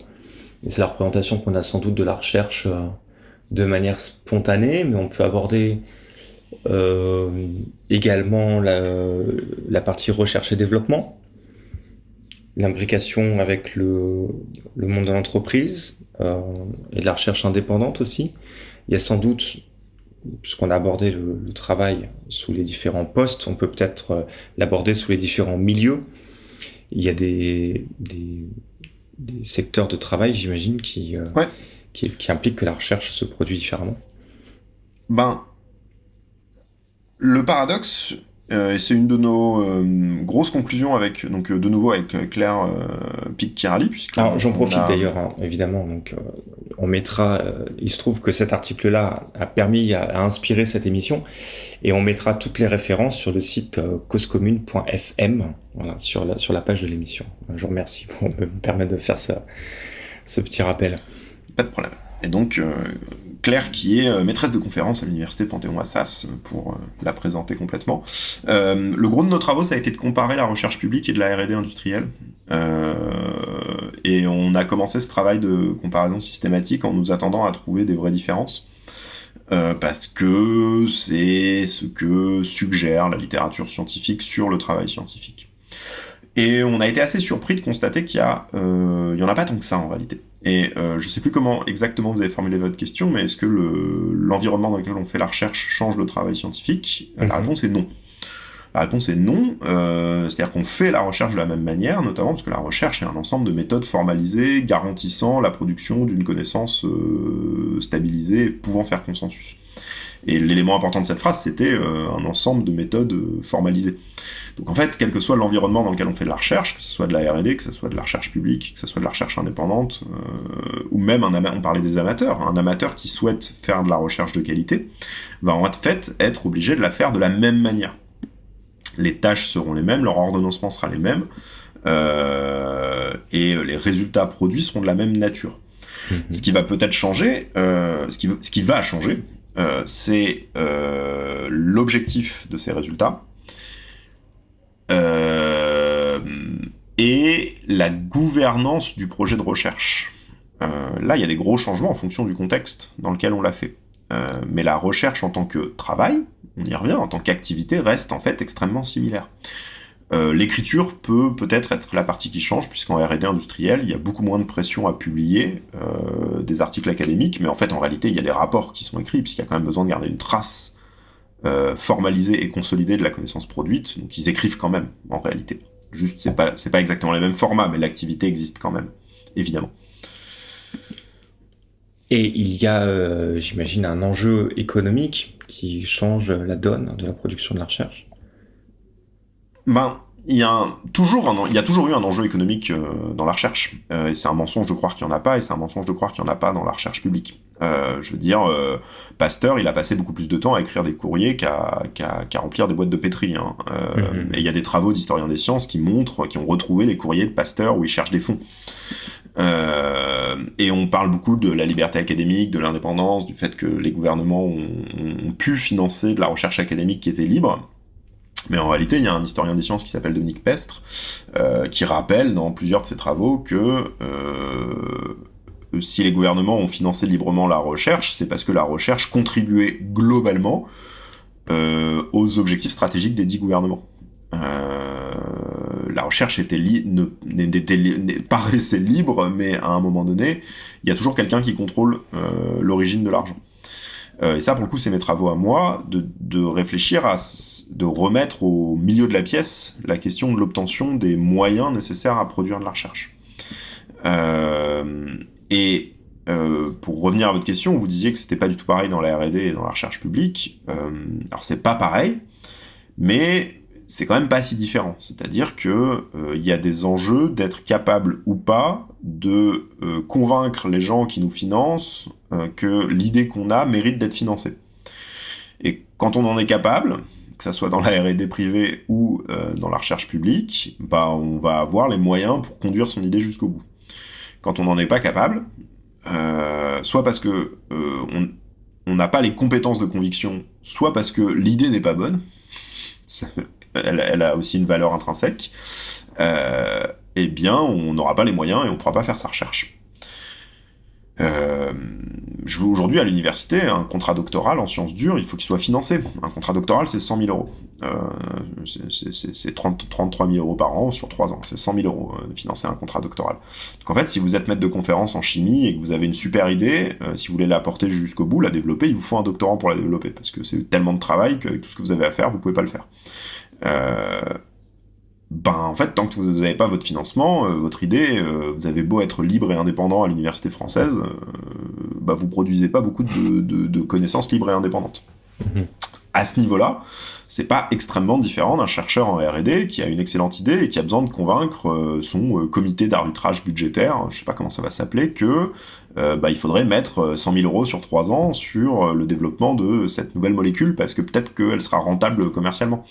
c'est la représentation qu'on a sans doute de la recherche de manière spontanée, mais on peut aborder également la partie recherche et développement l'imbrication avec le, le, monde de l'entreprise euh, et de la recherche indépendante aussi. Il y a sans doute, puisqu'on a abordé le, le, travail sous les différents postes, on peut peut-être euh, l'aborder sous les différents milieux. Il y a des, des, des secteurs de travail, j'imagine, qui, euh, ouais. qui, qui impliquent que la recherche se produit différemment. Ben, le paradoxe, euh, c'est une de nos euh, grosses conclusions avec, donc euh, de nouveau avec Claire Pic-Kirali. J'en profite d'ailleurs, hein, évidemment. Donc on mettra. il se trouve que cet article-là a permis, à, inspirer cette émission, et on mettra toutes les références sur le site causecommune.fm, voilà, sur la sur la page de l'émission. Je vous remercie pour me permettre de faire ça, ce petit rappel. Pas de problème. Et donc, Claire, qui est euh, maîtresse de conférence à l'université Panthéon-Assas, euh, pour euh, la présenter complètement. le gros de nos travaux, ça a été de comparer la recherche publique et de la R&D industrielle. et on a commencé ce travail de comparaison systématique en nous attendant à trouver des vraies différences. parce que c'est ce que suggère la littérature scientifique sur le travail scientifique. Et on a été assez surpris de constater qu'il y a, euh, il y en a pas tant que ça en réalité. Et euh, je sais plus comment exactement vous avez formulé votre question, mais est-ce que l'environnement dans lequel on fait la recherche change le travail scientifique? La mhm. réponse est non. La réponse est non, euh, c'est-à-dire qu'on fait la recherche de la même manière, notamment parce que la recherche est un ensemble de méthodes formalisées garantissant la production d'une connaissance euh, stabilisée pouvant faire consensus. Et l'élément important de cette phrase, c'était euh, un ensemble de méthodes euh, formalisées. Donc en fait, quel que soit l'environnement dans lequel on fait de la recherche, que ce soit de la R&D, que ce soit de la recherche publique, que ce soit de la recherche indépendante, euh, ou même un on parlait des amateurs, un amateur qui souhaite faire de la recherche de qualité, va en fait être obligé de la faire de la même manière. Les tâches seront les mêmes, leur ordonnancement sera les mêmes, et les résultats produits seront de la même nature. Mm-hmm. Ce qui va peut-être changer, ce, qui, ce qui va changer, euh, c'est euh, l'objectif de ces résultats euh, et la gouvernance du projet de recherche. là, il y a des gros changements en fonction du contexte dans lequel on l'a fait. mais la recherche en tant que travail, on y revient, en tant qu'activité, reste en fait extrêmement similaire. Euh, l'écriture peut peut-être être la partie qui change, puisqu'en R&D industriel, il y a beaucoup moins de pression à publier euh, des articles académiques, mais en fait, en réalité, il y a des rapports qui sont écrits, puisqu'il y a quand même besoin de garder une trace euh, formalisée et consolidée de la connaissance produite, donc ils écrivent quand même, en réalité. Juste, c'est pas, pas exactement les mêmes formats, mais l'activité existe quand même, évidemment. Et il y a, j'imagine, un enjeu économique qui change la donne de la production de la recherche ben, il y, a toujours il y a toujours eu un enjeu économique euh, dans la recherche. Euh, et c'est un mensonge de croire qu'il n'y en a pas, et c'est un mensonge de croire qu'il n'y en a pas dans la recherche publique. Euh, je veux dire, Pasteur, il a passé beaucoup plus de temps à écrire des courriers qu'à remplir des boîtes de pétri. Hein. Mm-hmm. Et il y a des travaux d'historiens des sciences qui montrent, qui ont retrouvé les courriers de Pasteur où il cherche des fonds. et on parle beaucoup de la liberté académique, de l'indépendance, du fait que les gouvernements ont, ont pu financer de la recherche académique qui était libre. Mais en réalité, il y a un historien des sciences qui s'appelle Dominique Pestre, euh, qui rappelle dans plusieurs de ses travaux que euh, si les gouvernements ont financé librement la recherche, c'est parce que la recherche contribuait globalement euh, aux objectifs stratégiques des dix gouvernements. la recherche était paraissait libre, mais à un moment donné, il y a toujours quelqu'un qui contrôle l'origine de l'argent. et ça, pour le coup, c'est mes travaux à moi, de, de réfléchir à de remettre au milieu de la pièce la question de l'obtention des moyens nécessaires à produire de la recherche. Euh, et euh, pour revenir à votre question, vous disiez que c'était pas du tout pareil dans la R&D et dans la recherche publique. Euh, alors c'est pas pareil, mais c'est quand même pas si différent. C'est-à-dire que il y a des enjeux d'être capable ou pas de convaincre les gens qui nous financent que l'idée qu'on a mérite d'être financée. Et quand on en est capable, que ça soit dans la R&D privée ou euh, dans la recherche publique, bah, on va avoir les moyens pour conduire son idée jusqu'au bout. Quand on n'en est pas capable, euh, soit parce que euh, on n'a pas les compétences de conviction, soit parce que l'idée n'est pas bonne, elle, a aussi une valeur intrinsèque, eh bien on n'aura pas les moyens et on ne pourra pas faire sa recherche. Euh, Aujourd'hui, à l'université, un contrat doctoral en sciences dures, il faut qu'il soit financé. Un contrat doctoral, c'est 100 000 euros. Euh, c'est 33 000 euros par an sur 3 ans. C'est 100 000 euros euh, de financer un contrat doctoral. Donc en fait, si vous êtes maître de conférence en chimie et que vous avez une super idée, euh, si vous voulez la porter jusqu'au bout, la développer, il vous faut un doctorant pour la développer. Parce que c'est tellement de travail que tout ce que vous avez à faire, vous pouvez pas le faire. Ben en fait, tant que vous n'avez pas votre financement, euh, votre idée, euh, vous avez beau être libre et indépendant à l'université française, euh, bah, vous produisez pas beaucoup de, connaissances libres et indépendantes. À ce niveau-là, c'est pas extrêmement différent d'un chercheur en R&D qui a une excellente idée et qui a besoin de convaincre son comité d'arbitrage budgétaire, je sais pas comment ça va s'appeler, que bah, il faudrait mettre 100 000 euros sur 3 ans sur le développement de cette nouvelle molécule parce que peut-être qu'elle sera rentable commercialement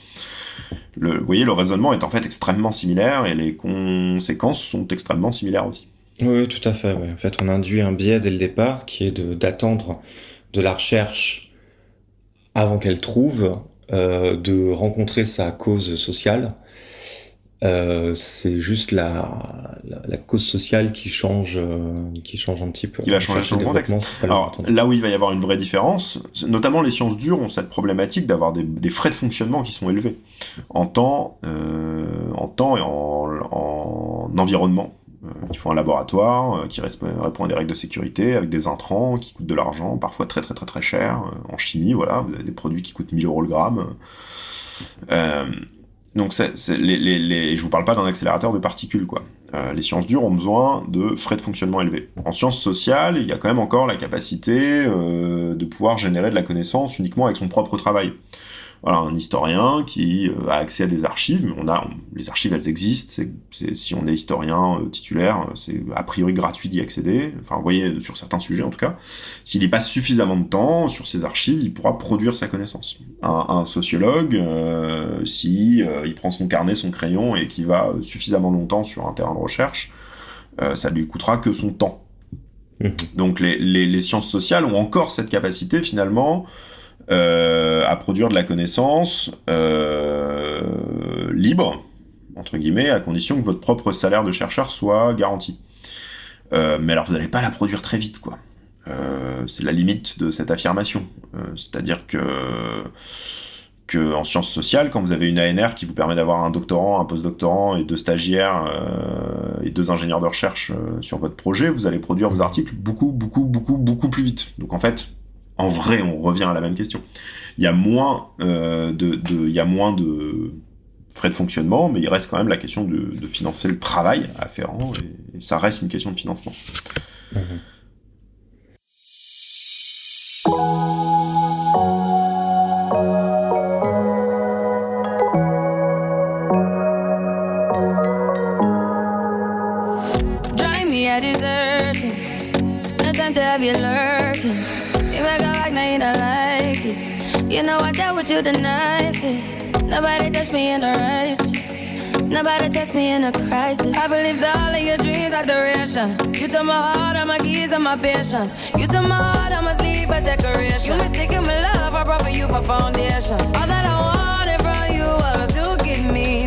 vous voyez, le raisonnement est en fait extrêmement similaire et les conséquences sont extrêmement similaires aussi. Oui, tout à fait. En fait, on induit un biais dès le départ qui est d'attendre de, la recherche avant qu'elle trouve, euh, de rencontrer sa cause sociale euh, c'est juste la, la, cause sociale qui change, euh, qui change un petit peu. Qui va changer son contexte. Alors, là où il va y avoir une vraie différence, notamment les sciences dures ont cette problématique d'avoir des, des, frais de fonctionnement qui sont élevés en temps, euh, en temps et en, en environnement. Il faut un laboratoire qui répond à des règles de sécurité avec des intrants qui coûtent de l'argent, parfois très très très très cher. En chimie, voilà, vous avez des produits qui coûtent 1000 euros le gramme. Euh, donc, c'est, je vous parle pas d'un accélérateur de particules, quoi. Euh, les sciences dures ont besoin de frais de fonctionnement élevés. En sciences sociales, il y a quand même encore la capacité euh, de pouvoir générer de la connaissance uniquement avec son propre travail voilà, un historien qui euh, a accès à des archives, mais on a, les archives elles existent, c'est, si on est historien euh, titulaire, euh, c'est a priori gratuit d'y accéder, enfin vous voyez, sur certains sujets en tout cas, s'il y passe suffisamment de temps sur ces archives, il pourra produire sa connaissance. Un, un sociologue, euh, si il prend son carnet, son crayon et qui va suffisamment longtemps sur un terrain de recherche, ça lui coûtera que son temps. Mmh. Donc les, les, les, sciences sociales ont encore cette capacité finalement euh, à produire de la connaissance euh, libre, entre guillemets, à condition que votre propre salaire de chercheur soit garanti. Euh, mais alors vous n'allez pas la produire très vite, quoi. c'est la limite de cette affirmation. C'est-à-dire que, que en sciences sociales, quand vous avez une ANR qui vous permet d'avoir un doctorant, un postdoctorant et deux stagiaires et deux ingénieurs de recherche sur votre projet, vous allez produire vos articles beaucoup, beaucoup, beaucoup, beaucoup plus vite. Donc en fait, en vrai, on revient à la même question. Il y a moins, euh, de, il y a moins de frais de fonctionnement, mais il reste quand même la question de, financer le travail afférent, et, et, ça reste une question de financement. Mmh. The nicest. Nobody touched me in the righteous. Nobody text me in a crisis. I believed all of your dreams are duration. You took my heart, all my keys, and my patience. You took my heart, I must leave a decoration. You mistaken my love, I brought for you for foundation. All that I wanted from you was to give me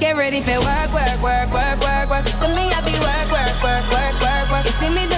ready for work, work, work, work, work, work. To me, I be work, work, work, work, work, work. You see me do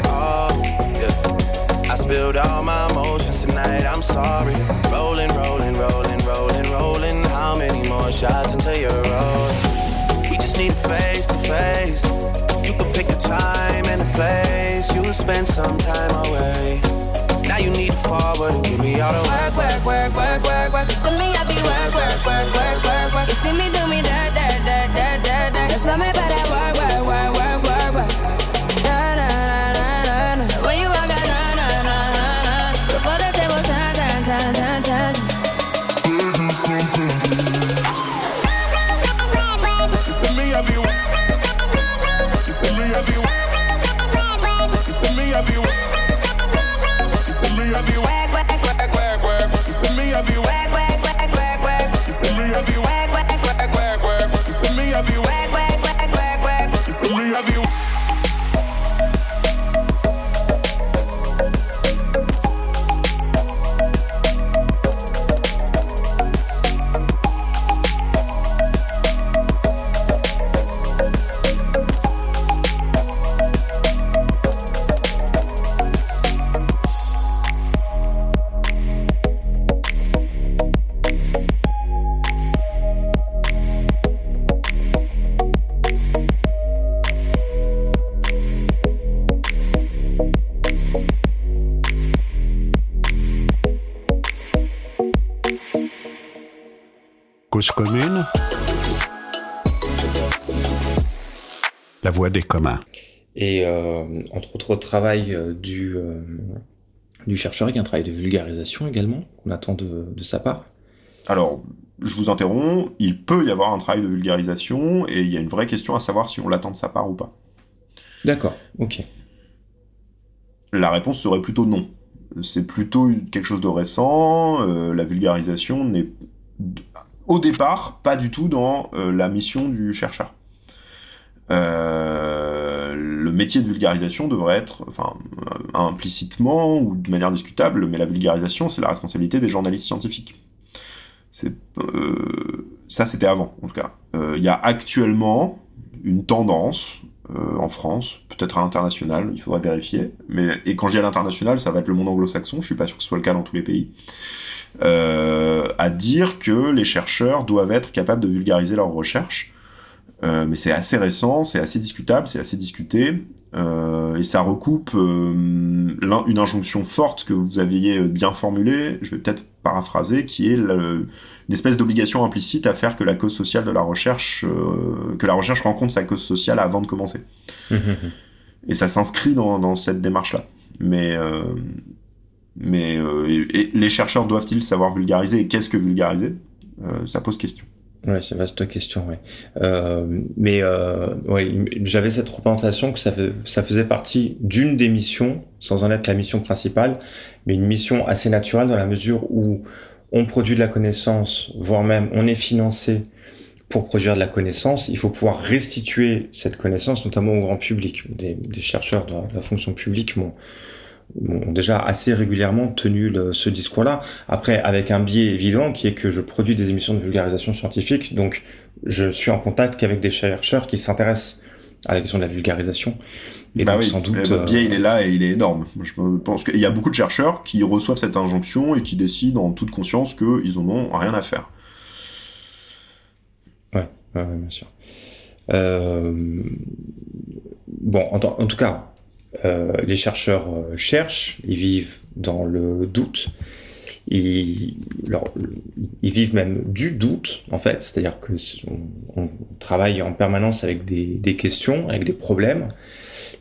spilled all my emotions tonight. I'm sorry. Rolling, rolling, rolling, rolling, rolling. How many more shots until you're rolling? We just need a face to face. You can pick a time and a place. You'll spend some time away. Now you need to forward and give me all the work, work, work, work, work, work. To me, I be work, work, work, work, work, work. You see me do me dirt, dirt, dirt, dirt, dirt, dirt. There's something about that work, work, work, work, work, cause commune, la voix des communs. Et euh, entre autres travail euh, du, euh, du chercheur, il y a un travail de vulgarisation également qu'on attend de, de sa part. Alors, je vous interromps, il peut y avoir un travail de vulgarisation et il y a une vraie question à savoir si on l'attend de sa part ou pas. D'accord, ok. La réponse serait plutôt non. C'est plutôt quelque chose de récent, euh, la vulgarisation n'est au départ pas du tout dans euh, la mission du chercheur. Euh, le métier de vulgarisation devrait être, enfin, euh, implicitement ou de manière discutable, mais la vulgarisation, c'est la responsabilité des journalistes scientifiques. Ça, c'était avant, en tout cas. Il y a actuellement une tendance en France, peut-être à l'international, il faudra vérifier. Mais et quand je dis à l'international, ça va être le monde anglo-saxon. Je suis pas sûr que ce soit le cas dans tous les pays. Euh, à dire que les chercheurs doivent être capables de vulgariser leurs recherches. Euh, mais c'est assez récent, c'est assez discutable, c'est assez discuté, euh, et ça recoupe euh, une injonction forte que vous aviez bien formulée, je vais peut-être paraphraser, qui est le- une espèce d'obligation implicite à faire que la cause sociale de la recherche, euh, que la recherche rencontre sa cause sociale avant de commencer. Et ça s'inscrit dans, dans cette démarche-là. Mais, mais euh, les chercheurs doivent-ils savoir vulgariser et qu'est-ce que vulgariser? Euh, Ça pose question. Ouais, c'est vaste question, ouais. Euh, mais ouais, j'avais cette représentation que ça faisait partie d'une des missions, sans en être la mission principale, mais une mission assez naturelle dans la mesure où on produit de la connaissance, voire même on est financé pour produire de la connaissance. Il faut pouvoir restituer cette connaissance, notamment au grand public. Des, des chercheurs de la fonction publique m'ont ont déjà assez régulièrement tenu le- ce discours-là. Après, avec un biais évident qui est que je produis des émissions de vulgarisation scientifique, donc je suis en contact qu'avec des chercheurs qui s'intéressent à la question de la vulgarisation. Et Bah donc oui, sans doute. votre euh, biais, il est là et il est énorme. Je pense qu'il y a beaucoup de chercheurs qui reçoivent cette injonction et qui décident en toute conscience qu'ils en ont rien à faire. Ouais, ouais, ouais, bien sûr. Euh, bon, en, en, tout cas, euh, les chercheurs euh, cherchent, ils vivent dans le doute, ils, vivent même du doute, en fait, c'est-à-dire que on, travaille en permanence avec des, questions, avec des problèmes,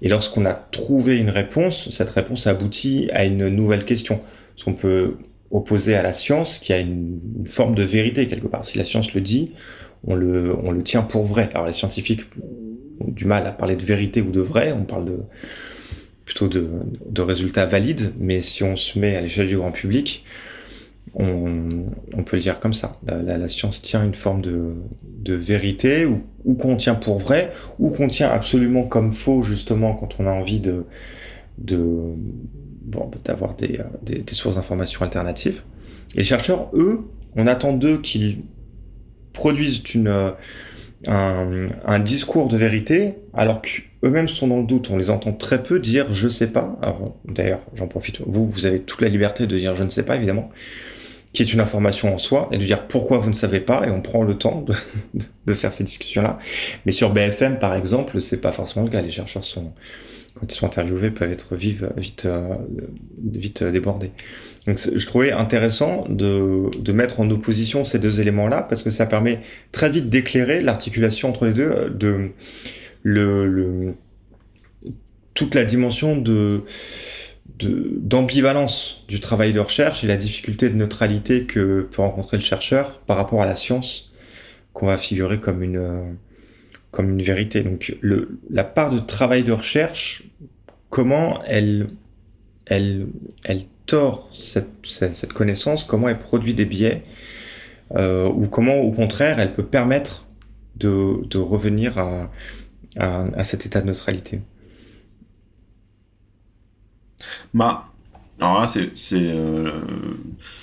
et lorsqu'on a trouvé une réponse, cette réponse aboutit à une nouvelle question. Ce qu'on peut opposer à la science, qui a une, forme de vérité quelque part. Si la science le dit, on le tient pour vrai. Alors les scientifiques ont du mal à parler de vérité ou de vrai, on parle de, plutôt de, résultats valides, mais si on se met à l'échelle du grand public, on, peut le dire comme ça. La, science tient une forme de, vérité, ou, qu'on tient pour vrai, ou qu'on tient absolument comme faux, justement, quand on a envie de, d'avoir des, sources d'informations alternatives. Les chercheurs, eux, on attend d'eux qu'ils produisent une, un, discours de vérité, alors qu'eux-mêmes sont dans le doute. On les entend très peu dire je sais pas. D'ailleurs, j'en profite. Vous, vous avez toute la liberté de dire je ne sais pas, évidemment, qui est une information en soi, et de dire pourquoi vous ne savez pas, et on prend le temps de, de faire ces discussions-là. Mais sur BFM, par exemple, c'est pas forcément le cas. Les chercheurs sont, quand ils sont interviewés, peuvent être vite, vite, vite débordés. Donc je trouvais intéressant de, de, mettre en opposition ces deux éléments-là parce que ça permet très vite d'éclairer l'articulation entre les deux, de le, toute la dimension de d'ambivalence du travail de recherche et la difficulté de neutralité que peut rencontrer le chercheur par rapport à la science qu'on va figurer comme une comme une vérité. Donc la part de travail de recherche, comment elle elle elle tord cette, cette, connaissance, comment elle produit des biais, euh, ou comment, au contraire, elle peut permettre de, de revenir à, à, à, cet état de neutralité. Bah, alors là, c'est, euh,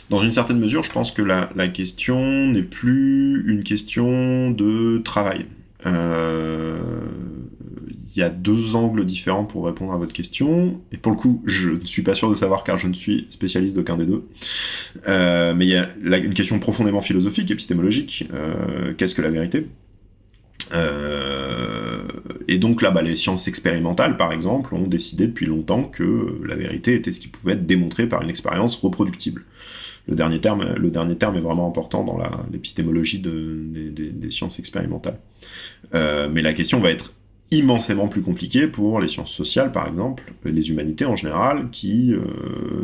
dans une certaine mesure, je pense que la, la question n'est plus une question de travail. Euh, il y a deux angles différents pour répondre à votre question. Et pour le coup, je ne suis pas sûr de savoir car je ne suis spécialiste d'aucun des deux. Euh, mais il y a une question profondément philosophique, épistémologique. Euh, qu'est-ce que la vérité? Euh, et donc là, bah, les sciences expérimentales, par exemple, ont décidé depuis longtemps que la vérité était ce qui pouvait être démontré par une expérience reproductible. Le dernier terme, est vraiment important dans l'épistémologie de, des, sciences expérimentales. Euh, mais la question va être immensément plus compliquée pour les sciences sociales, par exemple, les humanités en général, qui euh,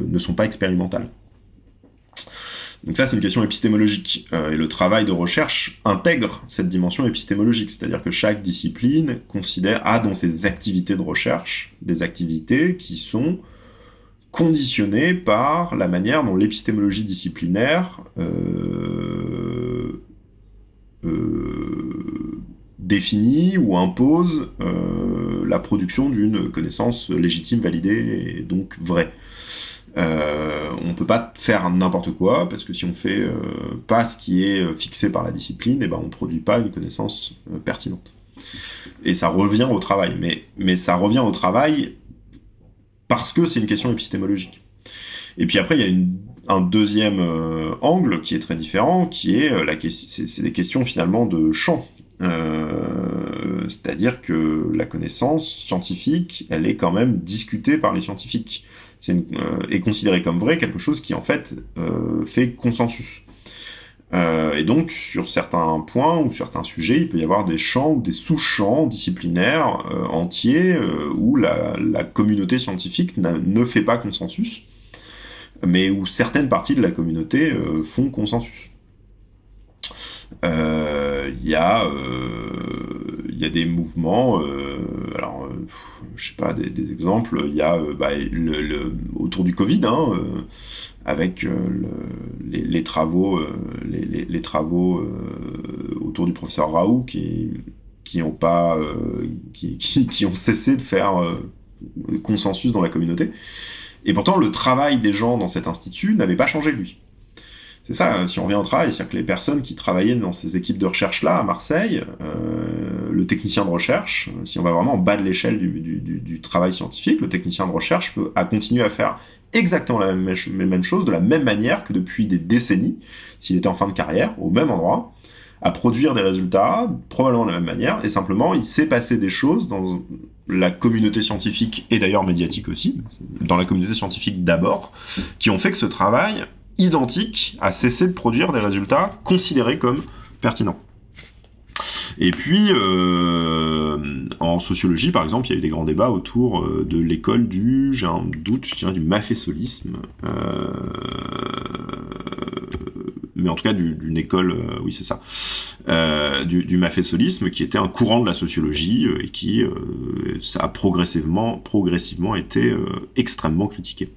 ne sont pas expérimentales. Donc ça, c'est une question épistémologique. Euh, et le travail de recherche intègre cette dimension épistémologique, c'est-à-dire que chaque discipline considère, a dans ses activités de recherche des activités qui sont conditionnées par la manière dont l'épistémologie disciplinaire euh, euh, définit ou impose la production d'une connaissance légitime, validée et donc vraie. Euh, on peut pas faire n'importe quoi parce que si on fait euh, pas ce qui est euh, fixé par la discipline, eh ben on produit pas une connaissance euh, pertinente. Et ça revient au travail, mais ça revient au travail parce que c'est une question épistémologique. Et puis après, il y a un deuxième angle qui est très différent, qui est la question, c'est des questions finalement de champ. C'est-à-dire que la connaissance scientifique, elle est quand même discutée par les scientifiques c'est euh, est considéré comme vrai quelque chose qui en fait euh, fait consensus. Euh, et donc, sur certains points ou certains sujets, il peut y avoir des champs ou des sous-champs disciplinaires entiers où la, communauté scientifique ne fait pas consensus, mais où certaines parties de la communauté font consensus. Il y a y a des mouvements, euh, alors euh, je sais pas, des, exemples, il y a euh, bah, autour du Covid, hein, avec les, travaux, les, travaux autour du professeur Raoult qui qui ont pas, qui, qui, ont cessé de faire consensus dans la communauté. Et pourtant, le travail des gens dans cet institut n'avait pas changé lui. C'est ça, hein, si on revient au travail, c'est-à-dire que les personnes qui travaillaient dans ces équipes de recherche-là à Marseille, euh, le technicien de recherche, si on va vraiment en bas de l'échelle du, travail scientifique, le technicien de recherche a continué à faire exactement la même, chose, de la même manière que depuis des décennies, s'il était en fin de carrière, au même endroit, à produire des résultats, probablement de la même manière, et simplement il s'est passé des choses dans la communauté scientifique et d'ailleurs médiatique aussi, dans la communauté scientifique d'abord, qui ont fait que ce travail identique a cessé de produire des résultats considérés comme pertinents. Et puis, euh, en sociologie, par exemple, il y a eu des grands débats autour euh, de l'école du, j'ai un doute, je dirais du mafésolisme, euh, mais en tout cas d'une école, oui c'est ça, du, du mafésolisme, qui était un courant de la sociologie et qui a progressivement été extrêmement critiqué.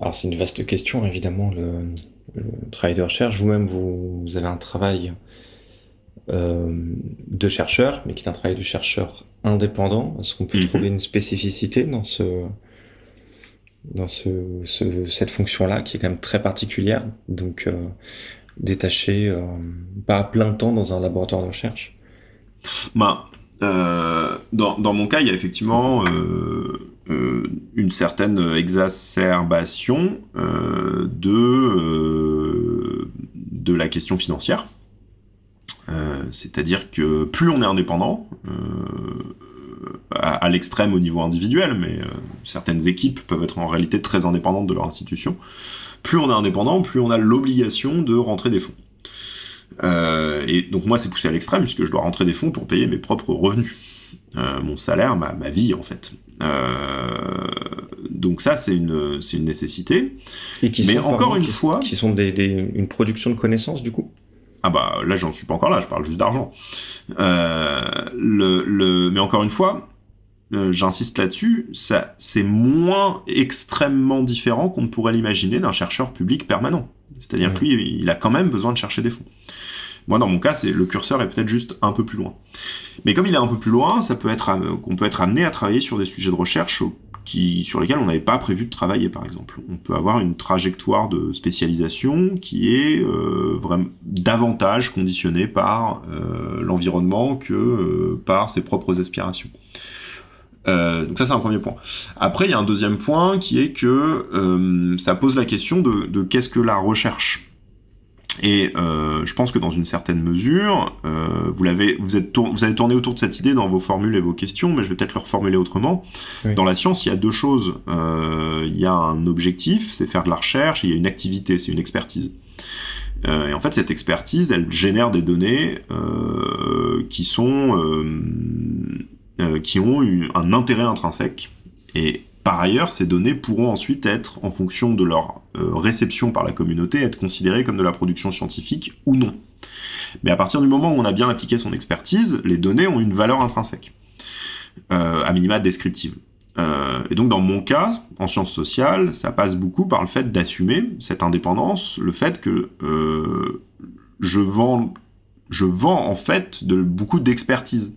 Alors c'est une vaste question, évidemment, le, travail de recherche. Vous-même, vous, avez un travail euh, de chercheur, mais qui est un travail de chercheur indépendant. Est-ce qu'on peut mhm. trouver une spécificité dans ce dans ce, cette fonction-là, qui est quand même très particulière, donc euh, détaché, euh, pas à plein temps dans un laboratoire de recherche? Bah, dans, dans, mon cas, il y a effectivement euh, une certaine exacerbation euh, de, euh, de la question financière. C'est-à-dire que plus on est indépendant, à, l'extrême au niveau individuel, mais certaines équipes peuvent être en réalité très indépendantes de leur institution, plus on est indépendant, plus on a l'obligation de rentrer des fonds. et donc moi c'est poussé à l'extrême puisque je dois rentrer des fonds pour payer mes propres revenus. Mon salaire, ma, ma, vie en fait. Euh, donc ça, c'est une, c'est une nécessité. Et qui Mais sont, encore une fois, qui sont des, une production de connaissances du coup? Ah bah là, j'en suis pas encore là. Je parle juste d'argent. Euh, le, le, mais encore une fois, euh, j'insiste là-dessus, ça, c'est moins extrêmement différent qu'on ne pourrait l'imaginer d'un chercheur public permanent. C'est-à-dire que lui, il a quand même besoin de chercher des fonds. Moi, dans mon cas, le curseur est peut-être juste un peu plus loin. Mais comme il est un peu plus loin, ça peut être qu'on peut être amené à travailler sur des sujets de recherche qui, sur lesquels on n'avait pas prévu de travailler, par exemple. On peut avoir une trajectoire de spécialisation qui est euh, vraiment davantage conditionnée par euh, l'environnement que euh, par ses propres aspirations. donc ça c'est un premier point. Après il y a un deuxième point qui est que ça pose la question de qu'est-ce que la recherche? Et euh, je pense que dans une certaine mesure, euh, vous, l'avez, vous, êtes vous avez tourné autour de cette idée dans vos formules et vos questions, mais je vais peut-être le reformuler autrement. Dans la science, il y a deux choses. Euh, il y a un objectif, c'est faire de la recherche, et il y a une activité, c'est une expertise. Et en fait, cette expertise, elle génère des données qui sont qui ont un intérêt intrinsèque. Et par ailleurs, ces données pourront ensuite être, en fonction de leur euh, réception par la communauté, être considérées comme de la production scientifique ou non. Mais à partir du moment où on a bien appliqué son expertise, les données ont une valeur intrinsèque, euh, à minima descriptive. Euh, et donc dans mon cas, en sciences sociales, ça passe beaucoup par le fait d'assumer cette indépendance, le fait que je vends, je vends en fait beaucoup d'expertise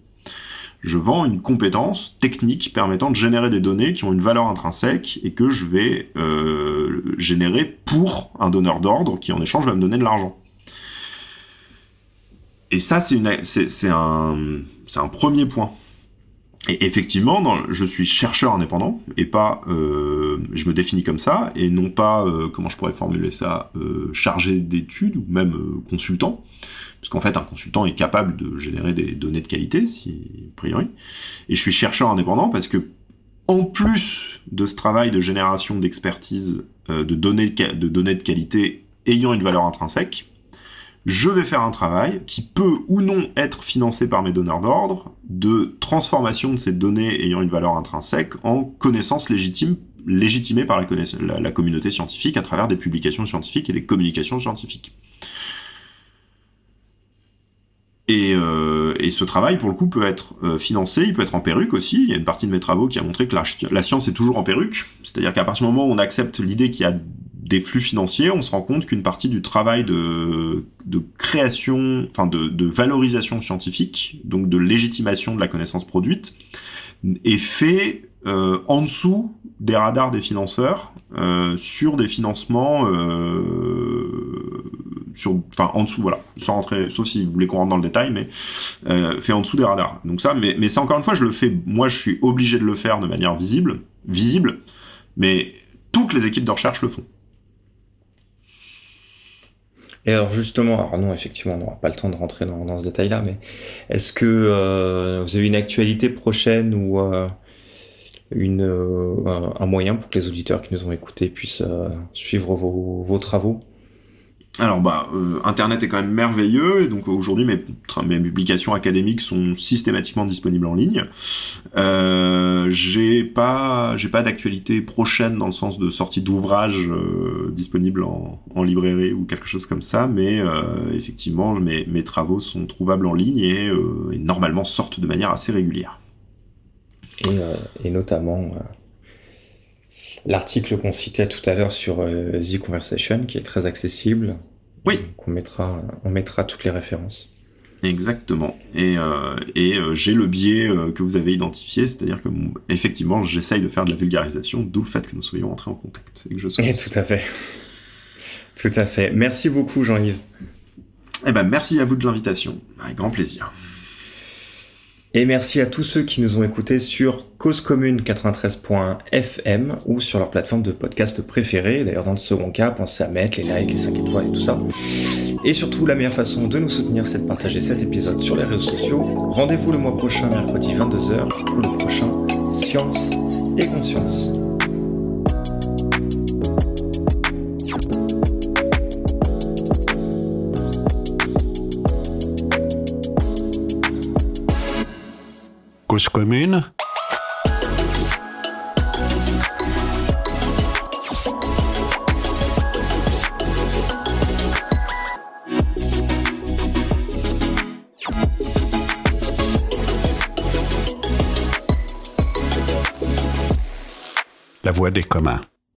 je vends une compétence technique permettant de générer des données qui ont une valeur intrinsèque et que je vais euh, générer pour un donneur d'ordre qui en échange va me donner de l'argent. Et ça, c'est un, premier point. Et effectivement, je suis chercheur indépendant et pas, euh, je me définis comme ça et non pas, euh, comment je pourrais formuler ça, chargé d'études ou même consultant, parce qu'en fait un consultant est capable de générer des données de qualité, si a priori. Et je suis chercheur indépendant parce que en plus de ce travail de génération d'expertise euh, de données de qualité ayant une valeur intrinsèque, je vais faire un travail qui peut ou non être financé par mes donneurs d'ordre de transformation de ces données ayant une valeur intrinsèque en connaissances légitimes légitimées par la, communauté scientifique à travers des publications scientifiques et des communications scientifiques. Et, euh, et, ce travail, pour le coup, peut être euh, financé, il peut être en perruque aussi. Il y a une partie de mes travaux qui a montré que la, science est toujours en perruque. C'est-à-dire qu'à partir du moment où on accepte l'idée qu'il y a des flux financiers, on se rend compte qu'une partie du travail de, de création, enfin de, de, valorisation scientifique, donc de légitimation de la connaissance produite, est fait euh, en dessous des radars des financeurs euh, sur des financements euh, sur enfin en dessous voilà. Sans rentrer sauf si vous voulez qu'on rentre dans le détail mais euh, fait en dessous des radars. Donc ça mais mais ça encore une fois je le fais moi je suis obligé de le faire de manière visible visible mais toutes les équipes de recherche le font. Et alors justement, alors non, effectivement, on n'aura pas le temps de rentrer dans, dans ce détail-là, mais est-ce que euh, vous avez une actualité prochaine ou euh, une, un moyen pour que les auditeurs qui nous ont écoutés puissent suivre vos, vos travaux? Alors bah euh, internet est quand même merveilleux et donc aujourd'hui mes, publications académiques sont systématiquement disponibles en ligne. Euh, j'ai pas j'ai pas d'actualité prochaine dans le sens de sortie d'ouvrage euh, disponible en, librairie ou quelque chose comme ça, mais euh, effectivement mes, travaux sont trouvables en ligne et, normalement sortent de manière assez régulière. Et notamment l'article qu'on citait tout à l'heure sur euh, The Conversation, qui est très accessible. Oui. Donc on mettra, on mettra toutes les références. Exactement. Et, euh, et euh, j'ai le biais euh, que vous avez identifié, c'est-à-dire que effectivement, j'essaye de faire de la vulgarisation, d'où le fait que nous soyons entrés en contact et que je sois. Et tout à fait. Tout à fait. Merci beaucoup, Jean-Yves. Eh ben, merci à vous de l'invitation. Avec grand plaisir. Et merci à tous ceux qui nous ont écoutés sur Cause Commune 93.fm ou sur leur plateforme de podcast préférée. D'ailleurs, dans le second cas, pensez à mettre les likes, les 5 étoiles et tout ça. Et surtout, la meilleure façon de nous soutenir, c'est de partager cet épisode sur les réseaux sociaux. Rendez-vous le mois prochain, mercredi 22h, pour le prochain Science et Conscience. Commune La voix des communs.